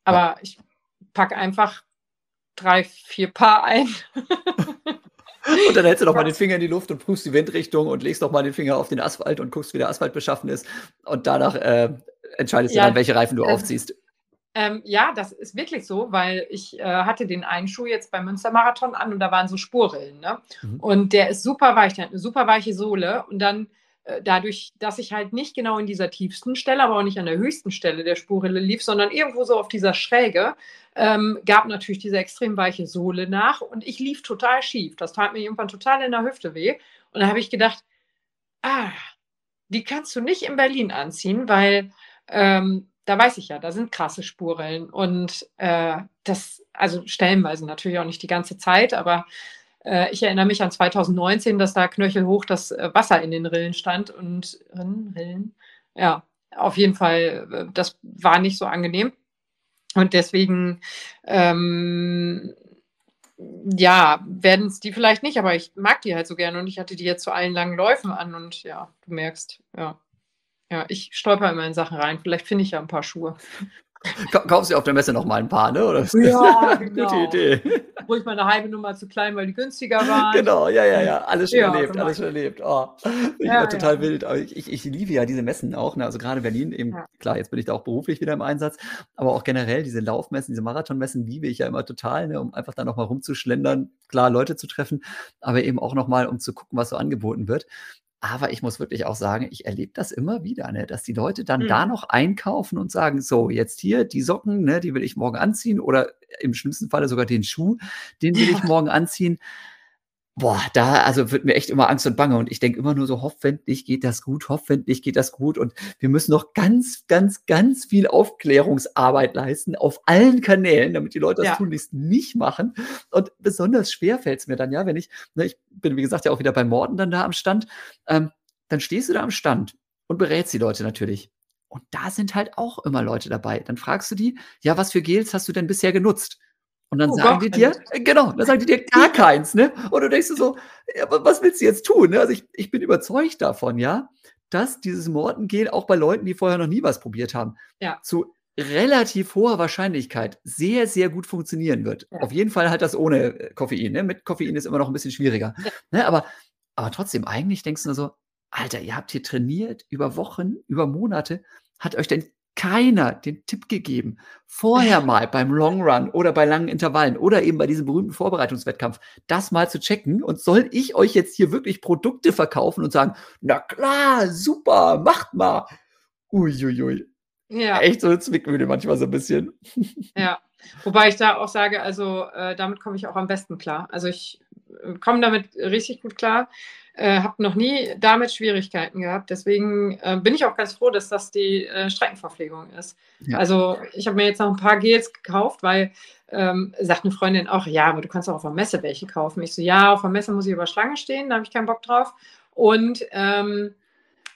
aber ja. ich packe einfach drei, vier Paar ein. und dann hältst du doch mal <laughs> den Finger in die Luft und prüfst die Windrichtung und legst doch mal den Finger auf den Asphalt und guckst, wie der Asphalt beschaffen ist. Und danach äh, entscheidest ja, du dann, welche Reifen du äh, aufziehst. Ähm, ja, das ist wirklich so, weil ich äh, hatte den einen Schuh jetzt beim Münstermarathon an und da waren so Spurrillen. Ne? Mhm. Und der ist super weich, der hat eine super weiche Sohle. Und dann äh, dadurch, dass ich halt nicht genau in dieser tiefsten Stelle, aber auch nicht an der höchsten Stelle der Spurrille lief, sondern irgendwo so auf dieser Schräge, ähm, gab natürlich diese extrem weiche Sohle nach und ich lief total schief. Das tat mir irgendwann total in der Hüfte weh. Und da habe ich gedacht, ah, die kannst du nicht in Berlin anziehen, weil ähm, da weiß ich ja, da sind krasse Spurrillen. Und äh, das, also stellenweise natürlich auch nicht die ganze Zeit, aber äh, ich erinnere mich an 2019, dass da knöchelhoch das äh, Wasser in den Rillen stand und Rillen, ja, auf jeden Fall, äh, das war nicht so angenehm. Und deswegen ähm, ja, werden es die vielleicht nicht, aber ich mag die halt so gerne und ich hatte die jetzt zu allen langen Läufen an und ja, du merkst, ja. Ja, ich stolper immer in Sachen rein. Vielleicht finde ich ja ein paar Schuhe. <laughs> Kaufst du auf der Messe noch mal ein paar, ne? Oder? Ja, <laughs> genau. Gute Idee. Ruhig mal eine halbe Nummer zu klein, weil die günstiger <laughs> waren. Genau, ja, ja, ja. Alles schon ja, erlebt, alles schon erlebt. Oh, ich ja, war total ja. wild. Aber ich, ich, ich, liebe ja diese Messen auch. Ne? Also gerade Berlin, eben, ja. klar, jetzt bin ich da auch beruflich wieder im Einsatz, aber auch generell diese Laufmessen, diese Marathonmessen liebe ich ja immer total, ne? um einfach da nochmal rumzuschlendern, klar, Leute zu treffen, aber eben auch nochmal, um zu gucken, was so angeboten wird. Aber ich muss wirklich auch sagen, ich erlebe das immer wieder, ne, dass die Leute dann mhm. da noch einkaufen und sagen: „So, jetzt hier die Socken, ne, die will ich morgen anziehen“ oder im schlimmsten Falle sogar den Schuh, den will ich morgen anziehen. Boah, da also wird mir echt immer Angst und Bange und ich denke immer nur so: „Hoffentlich geht das gut, hoffentlich geht das gut“ und wir müssen noch ganz, ganz, ganz viel Aufklärungsarbeit leisten auf allen Kanälen, damit die Leute das Ja. tunlichst nicht machen. Und besonders schwer fällt es mir dann ja, wenn ich ne, ich bin, wie gesagt, ja auch wieder bei Morden dann da am Stand, ähm, dann stehst du da am Stand und berätst die Leute natürlich. Und da sind halt auch immer Leute dabei. Dann fragst du die: „Ja, was für Gels hast du denn bisher genutzt?“ Und dann oh sagen Gott, die dir, äh, genau, dann sagen die dir gar keins, ne? Und du denkst so, ja, was willst du jetzt tun? Ne? Also ich, ich bin überzeugt davon, ja, dass dieses Mortengel auch bei Leuten, die vorher noch nie was probiert haben, ja. zu relativ hoher Wahrscheinlichkeit sehr, sehr gut funktionieren wird. Ja. Auf jeden Fall halt das ohne äh, Koffein. Ne? Mit Koffein ist immer noch ein bisschen schwieriger. Ja. Ne? Aber, aber trotzdem, eigentlich denkst du nur so, Alter, ihr habt hier trainiert über Wochen, über Monate, hat euch denn keiner den Tipp gegeben, vorher <laughs> mal beim Long Run oder bei langen Intervallen oder eben bei diesem berühmten Vorbereitungswettkampf das mal zu checken und soll ich euch jetzt hier wirklich Produkte verkaufen und sagen, na klar, super, macht mal. Uiuiui. Ja. Echt so eine Zwickmühle manchmal so ein bisschen. <laughs> Ja, wobei ich da auch sage, also äh, damit komme ich auch am besten klar. Also ich äh, komme damit richtig gut klar äh, habe noch nie damit Schwierigkeiten gehabt. Deswegen äh, bin ich auch ganz froh, dass das die äh, Streckenverpflegung ist. Ja. Also ich habe mir jetzt noch ein paar Gels gekauft, weil ähm, sagt eine Freundin auch, ja, aber du kannst auch auf der Messe welche kaufen. Ich so, ja, auf der Messe muss ich über Schlange stehen, da habe ich keinen Bock drauf. Und ähm,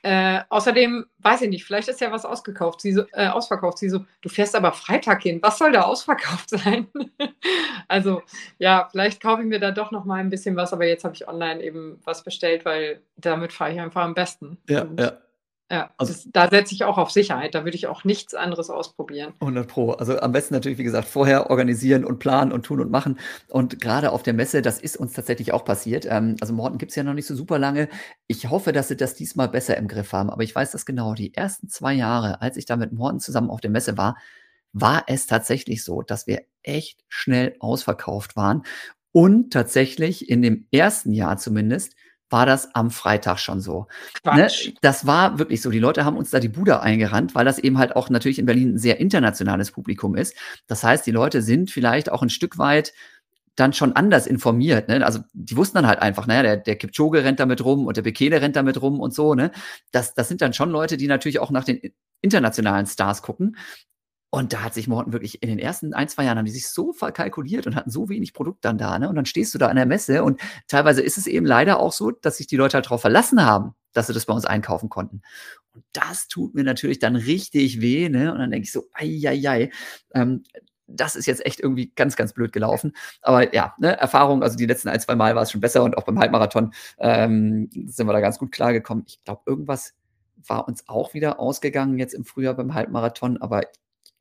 äh, außerdem, weiß ich nicht, vielleicht ist ja was ausgekauft. Sie so, äh, ausverkauft. Sie so, du fährst aber Freitag hin. Was soll da ausverkauft <laughs> sein? also, ja, vielleicht kaufe ich mir da doch noch mal ein bisschen was, aber jetzt habe ich online eben was bestellt, weil damit fahre ich einfach am besten. Ja, Und ja. Ja, also, das, da setze ich auch auf Sicherheit. Da würde ich auch nichts anderes ausprobieren. 100 Pro. Also am besten natürlich, wie gesagt, vorher organisieren und planen und tun und machen. Und gerade auf der Messe, das ist uns tatsächlich auch passiert. Ähm, also Morten gibt es ja noch nicht so super lange. Ich hoffe, dass sie das diesmal besser im Griff haben. Aber ich weiß das genau. Die ersten zwei Jahre, als ich da mit Morten zusammen auf der Messe war, war es tatsächlich so, dass wir echt schnell ausverkauft waren. Und tatsächlich in dem ersten Jahr zumindest war das am Freitag schon so. Ne? Das war wirklich so. Die Leute haben uns da die Bude eingerannt, weil das eben halt auch natürlich in Berlin ein sehr internationales Publikum ist. Das heißt, die Leute sind vielleicht auch ein Stück weit dann schon anders informiert. Ne? Also die wussten dann halt einfach, naja, der, der Kipchoge rennt damit rum und der Bekele rennt damit rum und so. Ne? Das, das sind dann schon Leute, die natürlich auch nach den internationalen Stars gucken. Und da hat sich Morten wirklich in den ersten ein, zwei Jahren haben die sich so verkalkuliert und hatten so wenig Produkt dann da, ne? Und dann stehst du da an der Messe und teilweise ist es eben leider auch so, dass sich die Leute halt darauf verlassen haben, dass sie das bei uns einkaufen konnten. Und das tut mir natürlich dann richtig weh, ne? Und dann denke ich so, ei, ei, ei. Ähm, das ist jetzt echt irgendwie ganz, ganz blöd gelaufen. Aber ja, ne, Erfahrung, also die letzten ein, zwei Mal war es schon besser und auch beim Halbmarathon ähm, sind wir da ganz gut klargekommen. Ich glaube, irgendwas war uns auch wieder ausgegangen jetzt im Frühjahr beim Halbmarathon, aber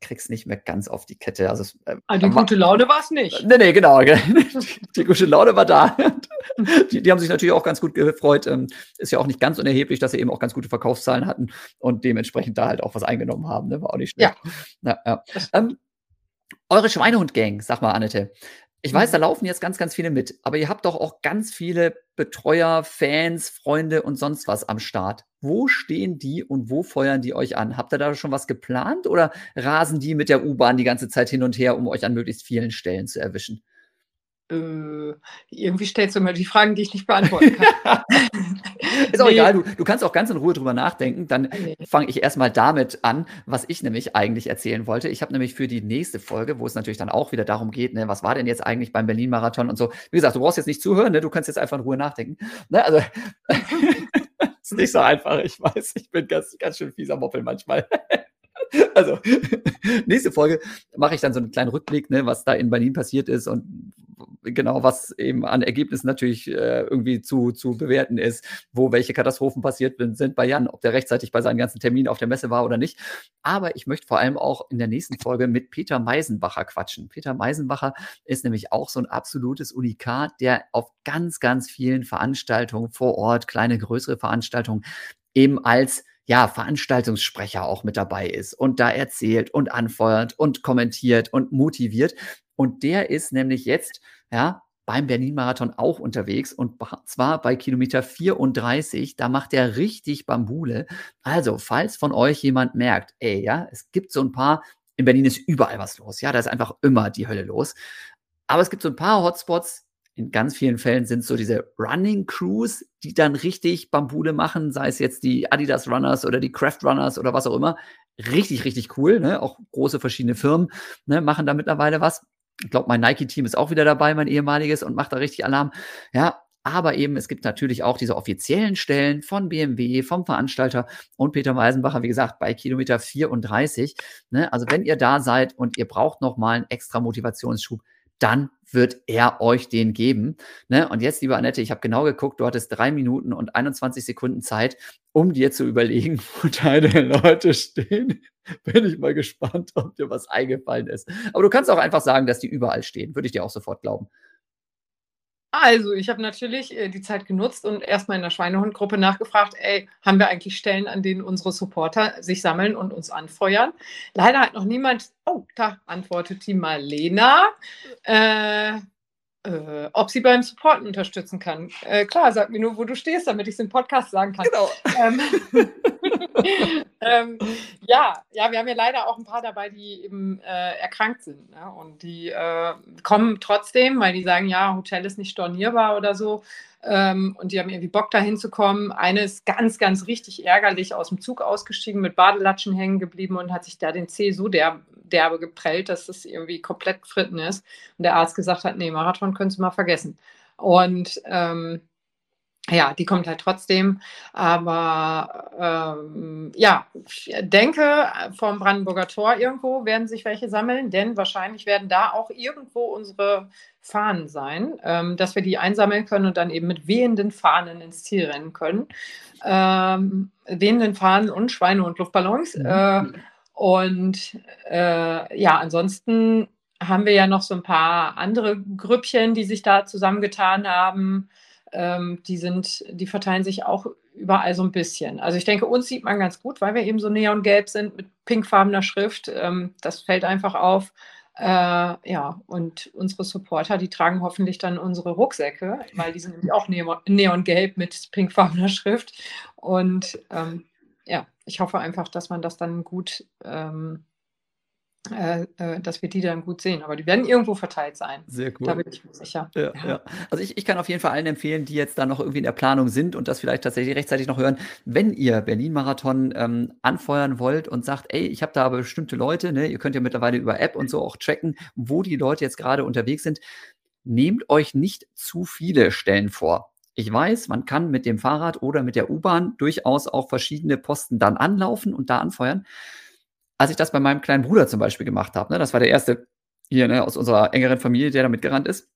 krieg's nicht mehr ganz auf die Kette. Also, äh, ah, die gute Laune war es nicht. Nee, nee, genau. <laughs> die gute Laune war da. die, die, haben sich natürlich auch ganz gut gefreut. Ähm, ist ja auch nicht ganz unerheblich, dass sie eben auch ganz gute Verkaufszahlen hatten und dementsprechend da halt auch was eingenommen haben. Ne? War auch nicht schlecht. Ja. ja, ja. Ähm, eure Schweinehund-Gang, sag mal, Annette. Ich weiß, da mhm. laufen jetzt ganz, ganz viele mit, aber ihr habt doch auch ganz viele Betreuer, Fans, Freunde und sonst was am Start. Wo stehen die und wo feuern die euch an? Habt ihr da schon was geplant oder rasen die mit der U-Bahn die ganze Zeit hin und her, um euch an möglichst vielen Stellen zu erwischen? Äh, irgendwie stellst du immer die Fragen, die ich nicht beantworten kann. <laughs> ist auch nee. egal, du, du, kannst auch ganz in Ruhe drüber nachdenken. Dann nee. fange ich erstmal damit an, was ich nämlich eigentlich erzählen wollte. Ich habe nämlich für die nächste Folge, wo es natürlich dann auch wieder darum geht, ne, was war denn jetzt eigentlich beim Berlin-Marathon und so. Wie gesagt, du brauchst jetzt nicht zuhören, ne, du kannst jetzt einfach in Ruhe nachdenken. Ne, also, <laughs> ist nicht so einfach. Ich weiß, ich bin ganz, ganz schön fieser Moppel manchmal. <laughs> also, <laughs> nächste Folge mache ich dann so einen kleinen Rückblick, ne, was da in Berlin passiert ist und genau, was eben an Ergebnissen natürlich äh, irgendwie zu, zu bewerten ist, wo welche Katastrophen passiert sind bei Jan, ob der rechtzeitig bei seinen ganzen Terminen auf der Messe war oder nicht. Aber ich möchte vor allem auch in der nächsten Folge mit Peter Meisenbacher quatschen. Peter Meisenbacher ist nämlich auch so ein absolutes Unikat, der auf ganz, ganz vielen Veranstaltungen vor Ort, kleine, größere Veranstaltungen, eben als ja, Veranstaltungssprecher auch mit dabei ist und da erzählt und anfeuert und kommentiert und motiviert. Und der ist nämlich jetzt, ja, beim Berlin-Marathon auch unterwegs und zwar bei Kilometer 34. Da macht er richtig Bambule. Also, falls von euch jemand merkt, ey, ja, es gibt so ein paar, in Berlin ist überall was los. Ja, da ist einfach immer die Hölle los. Aber es gibt so ein paar Hotspots, in ganz vielen Fällen sind so diese Running Crews, die dann richtig Bambule machen, sei es jetzt die Adidas Runners oder die Craft Runners oder was auch immer. Richtig, richtig cool. Ne? Auch große verschiedene Firmen ne, machen da mittlerweile was. Ich glaube, mein Nike-Team ist auch wieder dabei, mein ehemaliges, und macht da richtig Alarm. Ja, aber eben, es gibt natürlich auch diese offiziellen Stellen von BMW, vom Veranstalter und Peter Meisenbacher, wie gesagt, bei Kilometer 34. Ne? Also wenn ihr da seid und ihr braucht nochmal einen extra Motivationsschub, dann wird er euch den geben. Ne? Und jetzt, liebe Annette, ich habe genau geguckt, du hattest drei Minuten und 21 Sekunden Zeit, um dir zu überlegen, <laughs> wo deine Leute stehen. Bin ich mal gespannt, ob dir was eingefallen ist. Aber du kannst auch einfach sagen, dass die überall stehen. Würde ich dir auch sofort glauben. Also, ich habe natürlich äh, die Zeit genutzt und erstmal in der Schweinehundgruppe nachgefragt, ey, haben wir eigentlich Stellen, an denen unsere Supporter sich sammeln und uns anfeuern? Leider hat noch niemand, oh, da antwortet die Marlena. Äh, äh, ob sie beim Supporten unterstützen kann. Äh, klar, sag mir nur, wo du stehst, damit ich es im Podcast sagen kann. Genau. Ähm, <laughs> ähm, ja, ja, wir haben ja leider auch ein paar dabei, die eben äh, erkrankt sind. Ne? Und die äh, kommen trotzdem, weil die sagen, ja, Hotel ist nicht stornierbar oder so. Ähm, und die haben irgendwie Bock, da hinzukommen. Eine ist ganz, ganz richtig ärgerlich aus dem Zug ausgestiegen, mit Badelatschen hängen geblieben und hat sich da den Zeh so der, derbe geprellt, dass das irgendwie komplett fritten ist. Und der Arzt gesagt hat, nee, Marathon können Sie mal vergessen. Und ähm, ja, die kommt halt trotzdem. Aber ähm, ja, ich denke, vom Brandenburger Tor irgendwo werden sich welche sammeln, denn wahrscheinlich werden da auch irgendwo unsere Fahnen sein, ähm, dass wir die einsammeln können und dann eben mit wehenden Fahnen ins Ziel rennen können. Ähm, wehenden Fahnen und Schweine und Luftballons. Mhm. Äh, und äh, ja, ansonsten haben wir ja noch so ein paar andere Grüppchen, die sich da zusammengetan haben. Ähm, die sind, die verteilen sich auch überall so ein bisschen. Also ich denke, uns sieht man ganz gut, weil wir eben so neongelb sind mit pinkfarbener Schrift. Ähm, das fällt einfach auf. Äh, ja, und unsere Supporter, die tragen hoffentlich dann unsere Rucksäcke, weil die sind nämlich auch neongelb mit pinkfarbener Schrift. Und ähm, ja, ich hoffe einfach, dass man das dann gut ähm, äh, äh, dass wir die dann gut sehen. Aber die werden irgendwo verteilt sein. Sehr cool. Da bin ich mir sicher. Ja, ja. ja. Also ich, ich kann auf jeden Fall allen empfehlen, die jetzt da noch irgendwie in der Planung sind und das vielleicht tatsächlich rechtzeitig noch hören, wenn ihr Berlin-Marathon ähm, anfeuern wollt und sagt, ey, ich habe da aber bestimmte Leute, ne, ihr könnt ja mittlerweile über App und so auch tracken, wo die Leute jetzt gerade unterwegs sind. Nehmt euch nicht zu viele Stellen vor. Ich weiß, man kann mit dem Fahrrad oder mit der U-Bahn durchaus auch verschiedene Posten dann anlaufen und da anfeuern als ich das bei meinem kleinen Bruder zum Beispiel gemacht habe, ne, das war der erste hier ne, aus unserer engeren Familie, der da mitgerannt ist,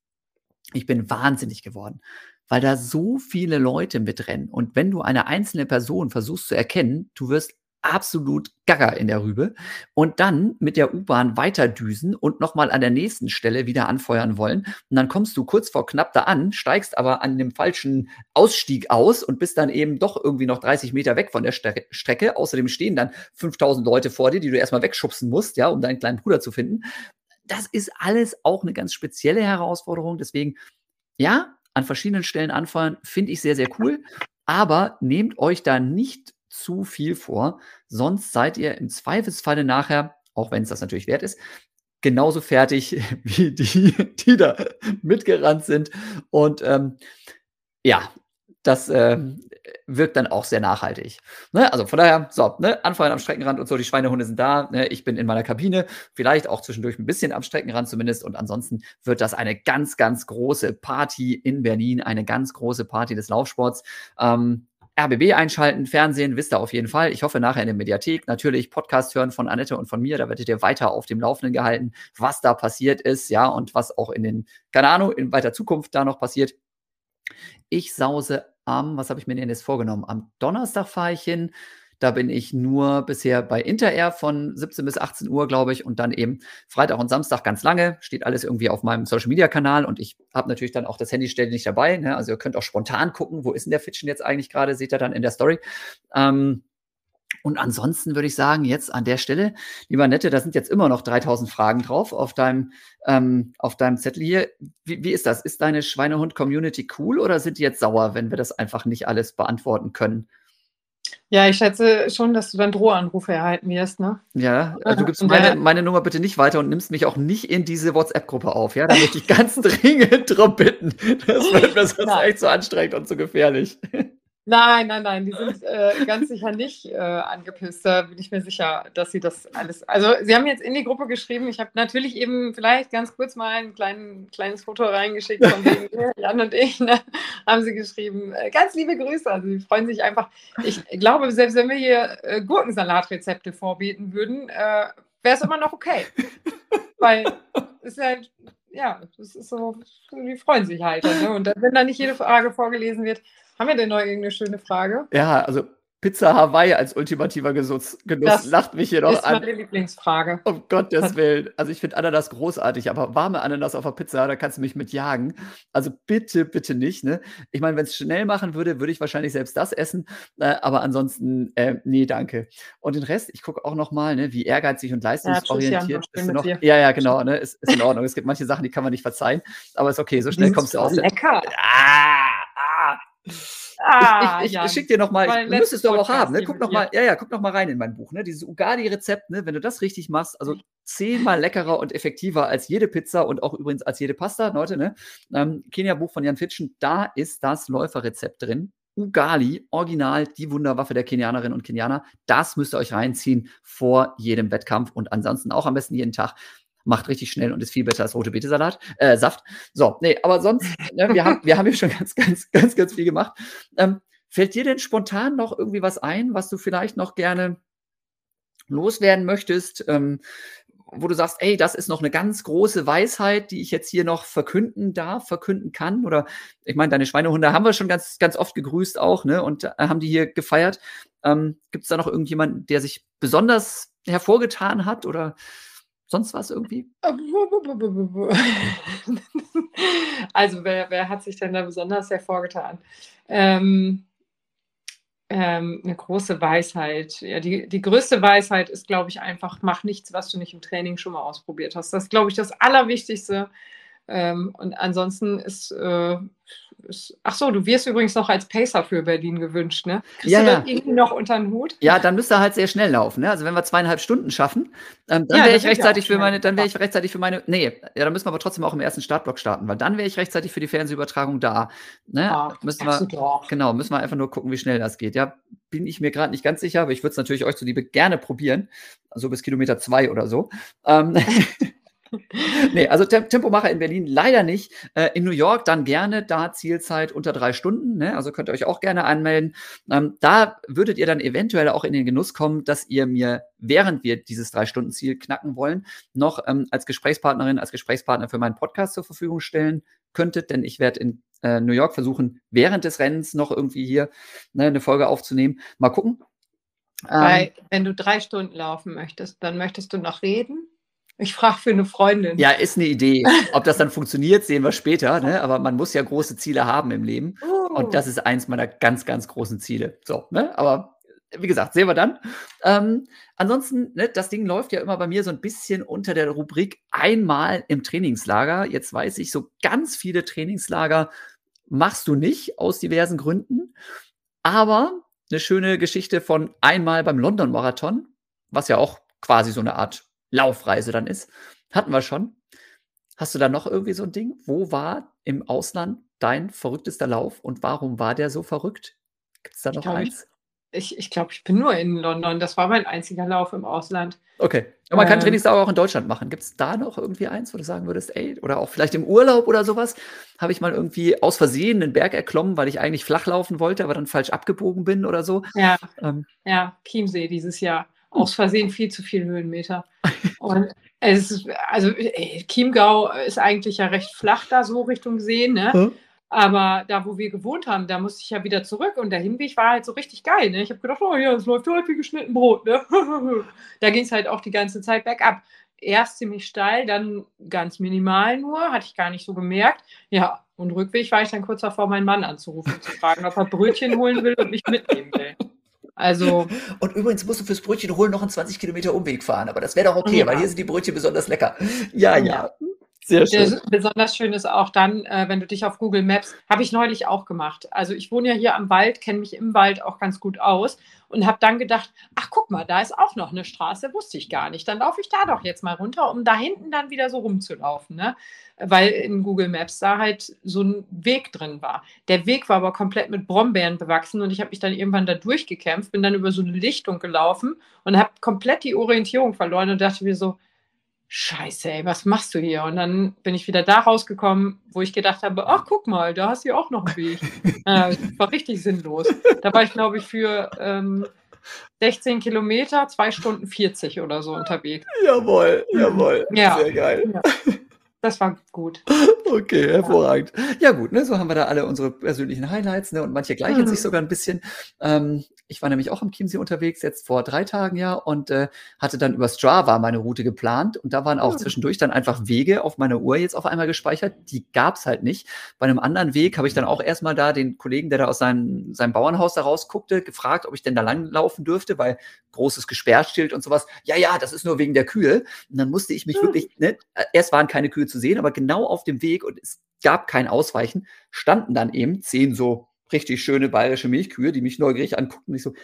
ich bin wahnsinnig geworden, weil da so viele Leute mitrennen. Und wenn du eine einzelne Person versuchst zu erkennen, du wirst absolut gaga in der Rübe und dann mit der U-Bahn weiterdüsen und nochmal an der nächsten Stelle wieder anfeuern wollen. Und dann kommst du kurz vor knapp da an, steigst aber an dem falschen Ausstieg aus und bist dann eben doch irgendwie noch 30 Meter weg von der Ste Strecke. Außerdem stehen dann 5000 Leute vor dir, die du erstmal wegschubsen musst, ja, um deinen kleinen Bruder zu finden. Das ist alles auch eine ganz spezielle Herausforderung. Deswegen, ja, an verschiedenen Stellen anfeuern, finde ich sehr, sehr cool. Aber nehmt euch da nicht zu viel vor. Sonst seid ihr im Zweifelsfalle nachher, auch wenn es das natürlich wert ist, genauso fertig <laughs> wie die, die da mitgerannt sind. Und ähm, ja, das äh, wirkt dann auch sehr nachhaltig. Ne? Also von daher, so, ne? Anfeuern am Streckenrand und so, die Schweinehunde sind da, ne? ich bin in meiner Kabine, vielleicht auch zwischendurch ein bisschen am Streckenrand zumindest und ansonsten wird das eine ganz, ganz große Party in Berlin, eine ganz große Party des Laufsports. Ähm, RBB einschalten, Fernsehen, wisst ihr auf jeden Fall. Ich hoffe nachher in der Mediathek. Natürlich Podcast hören von Annette und von mir. Da werdet ihr weiter auf dem Laufenden gehalten, was da passiert ist, ja, und was auch in den, keine Ahnung, in weiter Zukunft da noch passiert. Ich sause am, was habe ich mir denn jetzt vorgenommen? Am Donnerstag fahre ich hin. Da bin ich nur bisher bei Interair von 17 bis 18 Uhr, glaube ich, und dann eben Freitag und Samstag ganz lange. Steht alles irgendwie auf meinem Social Media Kanal und ich habe natürlich dann auch das Handy ständig dabei. Ne? Also ihr könnt auch spontan gucken, wo ist denn der Fitchen jetzt eigentlich gerade, seht ihr dann in der Story. Ähm, und ansonsten würde ich sagen, jetzt an der Stelle, lieber Nette, da sind jetzt immer noch 3000 Fragen drauf auf deinem, ähm, auf deinem Zettel hier. Wie, wie ist das? Ist deine Schweinehund-Community cool oder sind die jetzt sauer, wenn wir das einfach nicht alles beantworten können? Ja, ich schätze schon, dass du dann Drohanrufe erhalten wirst, ne? Ja, also du gibst meine, meine Nummer bitte nicht weiter und nimmst mich auch nicht in diese WhatsApp-Gruppe auf, ja? Da möchte ich ganz <laughs> dringend drum bitten. Das wird mir sonst echt so anstrengend und so gefährlich. Nein, nein, nein, die sind äh, ganz sicher nicht äh, angepisst. Da bin ich mir sicher, dass sie das alles. Also, sie haben jetzt in die Gruppe geschrieben. Ich habe natürlich eben vielleicht ganz kurz mal ein klein, kleines Foto reingeschickt von <laughs> wegen Jan und ich. Ne, haben sie geschrieben. Äh, ganz liebe Grüße. Also, sie freuen sich einfach. Ich glaube, selbst wenn wir hier äh, Gurkensalatrezepte vorbieten würden, äh, wäre es immer noch okay. Weil es ist halt ja, das ist so, die freuen sich halt. Ne? Und wenn da nicht jede Frage vorgelesen wird, haben wir denn noch irgendeine schöne Frage? Ja, also Pizza Hawaii als ultimativer Genuss, Genuss lacht mich hier noch an. Das ist meine Lieblingsfrage. Um Gottes Willen. Also ich finde Ananas großartig, aber warme Ananas auf der Pizza, da kannst du mich mit jagen. Also bitte, bitte nicht. Ne? Ich meine, wenn es schnell machen würde, würde ich wahrscheinlich selbst das essen. Äh, aber ansonsten, äh, nee, danke. Und den Rest, ich gucke auch noch mal, ne, wie ehrgeizig und leistungsorientiert ja, ist noch. Ja, ja, genau. Ne, ist, ist in Ordnung. es gibt manche Sachen, die kann man nicht verzeihen. Aber ist okay, so schnell kommst du aus. Lecker. Ah, ah. Ich, ich, ich schicke dir noch mal, du müsstest du aber auch haben, ne? Guck noch mal, ja, ja, guck noch mal rein in mein Buch, ne? Dieses Ugali-Rezept, ne? Wenn du das richtig machst, also zehnmal leckerer und effektiver als jede Pizza und auch übrigens als jede Pasta, Leute, ne? Ähm, Kenia-Buch von Jan Fitschen, da ist das Läuferrezept drin. Ugali, original, die Wunderwaffe der Kenianerinnen und Kenianer. Das müsst ihr euch reinziehen vor jedem Wettkampf und ansonsten auch am besten jeden Tag macht richtig schnell und ist viel besser als rote Betesalat, äh, Saft. So, nee, aber sonst, ne, wir haben, wir haben hier schon ganz, ganz, ganz, ganz viel gemacht. Ähm, fällt dir denn spontan noch irgendwie was ein, was du vielleicht noch gerne loswerden möchtest? Ähm, wo du sagst, ey, das ist noch eine ganz große Weisheit, die ich jetzt hier noch verkünden darf, verkünden kann? Oder ich meine, deine Schweinehunde haben wir schon ganz, ganz oft gegrüßt auch, ne? Und äh, haben die hier gefeiert. Ähm, Gibt es da noch irgendjemanden, der sich besonders hervorgetan hat? Oder Sonst was irgendwie? <laughs> Also, wer, wer hat sich denn da besonders hervorgetan? Ähm, ähm, eine große Weisheit. Ja, die, die größte Weisheit ist, glaube ich, einfach, mach nichts, was du nicht im Training schon mal ausprobiert hast. Das ist, glaube ich, das Allerwichtigste. Ähm, und ansonsten ist, äh, ist, ach so, du wirst übrigens noch als Pacer für Berlin gewünscht, ne? Kriegst ja, du ja. irgendwie noch unter den Hut? Ja, dann müsste er halt sehr schnell laufen, ne? Also wenn wir zweieinhalb Stunden schaffen, ähm, dann ja, wäre ich rechtzeitig für meine, dann wäre ich rechtzeitig für meine, nee, ja, dann müssen wir aber trotzdem auch im ersten Startblock starten, weil dann wäre ich rechtzeitig für die Fernsehübertragung da. Ne? Ja, müssen wir, genau, müssen wir einfach nur gucken, wie schnell das geht. Ja, bin ich mir gerade nicht ganz sicher, aber ich würde es natürlich euch zuliebe gerne probieren. So bis Kilometer zwei oder so. Ähm, <laughs> <laughs> nee, also Tem Tempomacher in Berlin leider nicht. Äh, in New York dann gerne, da Zielzeit unter drei Stunden, ne? also könnt ihr euch auch gerne anmelden. Ähm, da würdet ihr dann eventuell auch in den Genuss kommen, dass ihr mir, während wir dieses Drei-Stunden-Ziel knacken wollen, noch ähm, als Gesprächspartnerin, als Gesprächspartner für meinen Podcast zur Verfügung stellen könntet, denn ich werde in äh, New York versuchen, während des Rennens noch irgendwie hier ne, eine Folge aufzunehmen. Mal gucken. Weil, ähm, wenn du drei Stunden laufen möchtest, dann möchtest du noch reden? Ich frage für eine Freundin. Ja, ist eine Idee. Ob das dann funktioniert, sehen wir später. Ne? Aber man muss ja große Ziele haben im Leben. Oh. Und das ist eins meiner ganz, ganz großen Ziele. So, ne? Aber wie gesagt, sehen wir dann. Ähm, ansonsten, ne, das Ding läuft ja immer bei mir so ein bisschen unter der Rubrik einmal im Trainingslager. Jetzt weiß ich, so ganz viele Trainingslager machst du nicht aus diversen Gründen. Aber eine schöne Geschichte von einmal beim London Marathon, was ja auch quasi so eine Art Laufreise dann ist. Hatten wir schon. Hast du da noch irgendwie so ein Ding? Wo war im Ausland dein verrücktester Lauf und warum war der so verrückt? Gibt es da noch glaub, eins? ich, ich glaube, ich bin nur in London. Das war mein einziger Lauf im Ausland. Okay. Aber man kann Ähm. Trainingslager auch in Deutschland machen. Gibt es da noch irgendwie eins, wo du sagen würdest, ey, oder auch vielleicht im Urlaub oder sowas, habe ich mal irgendwie aus Versehen einen Berg erklommen, weil ich eigentlich flach laufen wollte, aber dann falsch abgebogen bin oder so. Ja, Ähm, ja, Chiemsee dieses Jahr. Aus Versehen viel zu viel Höhenmeter. Und es ist, also ey, Chiemgau ist eigentlich ja recht flach da so Richtung See, ne? Hm. Aber da, wo wir gewohnt haben, da musste ich ja wieder zurück und der Hinweg war halt so richtig geil. Ne? Ich habe gedacht, oh ja, es läuft heute wie geschnitten Brot. Ne? <laughs> da ging es halt auch die ganze Zeit bergab. Erst ziemlich steil, dann ganz minimal nur, hatte ich gar nicht so gemerkt. Ja, und Rückweg war ich dann kurz davor, meinen Mann anzurufen, zu fragen, ob er Brötchen holen will und mich mitnehmen will. Also, <laughs> Und übrigens musst du fürs Brötchen holen noch einen 20 Kilometer Umweg fahren, aber das wäre doch okay, Ja. weil hier sind die Brötchen besonders lecker. Ja, ja. Ja. Sehr Der schön. besonders schön ist auch dann, äh, wenn du dich auf Google Maps, habe ich neulich auch gemacht. Also ich wohne ja hier am Wald, kenne mich im Wald auch ganz gut aus und habe dann gedacht, ach guck mal, da ist auch noch eine Straße, wusste ich gar nicht. Dann laufe ich da doch jetzt mal runter, um da hinten dann wieder so rumzulaufen, ne? Weil in Google Maps da halt so ein Weg drin war. Der Weg war aber komplett mit Brombeeren bewachsen und ich habe mich dann irgendwann da durchgekämpft, bin dann über so eine Lichtung gelaufen und habe komplett die Orientierung verloren und dachte mir so, Scheiße, ey, was machst du hier? Und dann bin ich wieder da rausgekommen, wo ich gedacht habe, ach, guck mal, da hast du ja auch noch einen Weg. <laughs> äh, war richtig sinnlos. Da war ich, glaube ich, für ähm, 16 Kilometer, 2 Stunden 40 oder so unterwegs. Jawohl, jawohl. Ja. Sehr geil. Das war gut. <laughs> Okay, hervorragend. Ja gut, ne, so haben wir da alle unsere persönlichen Highlights, ne, und manche gleichen Mhm. sich sogar ein bisschen. Ähm, ich war nämlich auch am Chiemsee unterwegs, jetzt vor drei Tagen ja, und äh, hatte dann über Strava meine Route geplant und da waren auch Mhm. zwischendurch dann einfach Wege auf meiner Uhr jetzt auf einmal gespeichert, die gab's halt nicht. Bei einem anderen Weg habe ich dann auch erstmal da den Kollegen, der da aus seinem, seinem Bauernhaus da rausguckte, gefragt, ob ich denn da langlaufen dürfte, weil großes Gesperrschild und sowas. Ja, ja, das ist nur wegen der Kühe. Und dann musste ich mich Mhm. wirklich, ne, erst waren keine Kühe zu sehen, aber genau auf dem Weg und es gab kein Ausweichen, standen dann eben zehn so richtig schöne bayerische Milchkühe, die mich neugierig anguckten und ich so,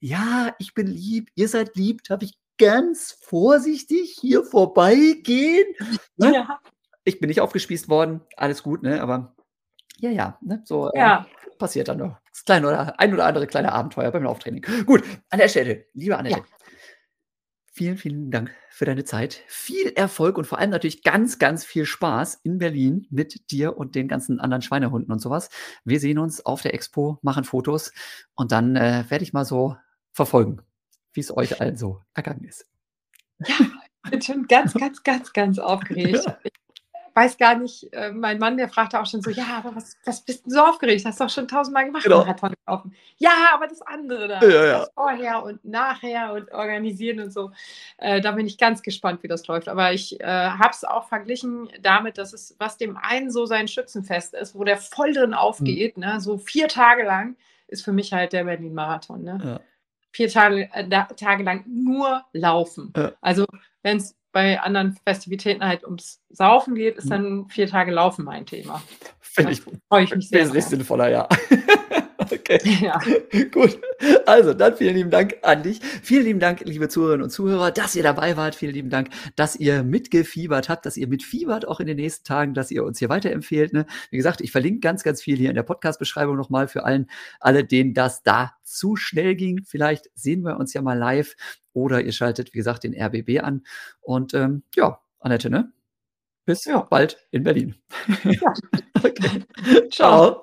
ja, ich bin lieb, ihr seid lieb, darf ich ganz vorsichtig hier vorbeigehen? Ne? Ja, Ich bin nicht aufgespießt worden, alles gut, ne, aber ja, ja, ne, so äh, ja. passiert dann noch. Das kleine oder ein oder andere kleine Abenteuer beim Lauftraining. Gut, an der Stelle, liebe Annette, Ja. Vielen, vielen Dank für deine Zeit. Viel Erfolg und vor allem natürlich ganz, ganz viel Spaß in Berlin mit dir und den ganzen anderen Schweinehunden und sowas. Wir sehen uns auf der Expo, machen Fotos und dann äh, werde ich mal so verfolgen, wie es euch <laughs> allen so ergangen ist. Ich bin schon ganz, ganz, ganz, ganz <laughs> aufgeregt. Ich weiß gar nicht, äh, mein Mann, der fragte auch schon so, ja, aber was, was bist du so aufgeregt? Hast du doch schon tausendmal gemacht, Genau. Marathon laufen. Ja, aber das andere da, Ja, ja. vorher und nachher und organisieren und so, äh, da bin ich ganz gespannt, wie das läuft. Aber ich äh, habe es auch verglichen damit, dass es, was dem einen so sein Schützenfest ist, wo der voll drin aufgeht, ne, so vier Tage lang, ist für mich halt der Berlin-Marathon. Ne? Ja. Vier Tage, äh, Tage lang nur laufen. Also wenn es bei anderen Festivitäten halt ums Saufen geht, ist Mhm. dann vier Tage Laufen mein Thema. Finde ich freue ich mich sehr. wesentlich sinnvoller, ja. Okay. <laughs> Ja. Gut. Also, dann vielen lieben Dank an dich. Vielen lieben Dank, liebe Zuhörerinnen und Zuhörer, dass ihr dabei wart. Vielen lieben Dank, dass ihr mitgefiebert habt, dass ihr mitfiebert auch in den nächsten Tagen, dass ihr uns hier weiterempfehlt. Ne? Wie gesagt, ich verlinke ganz, ganz viel hier in der Podcast-Beschreibung nochmal für allen, alle, denen das da zu schnell ging. Vielleicht sehen wir uns ja mal live oder ihr schaltet, wie gesagt, den RBB an. Und ähm, ja, Annette, ne? Bis Ja. bald in Berlin. Ja. <laughs> okay. <laughs> Ciao. Ciao.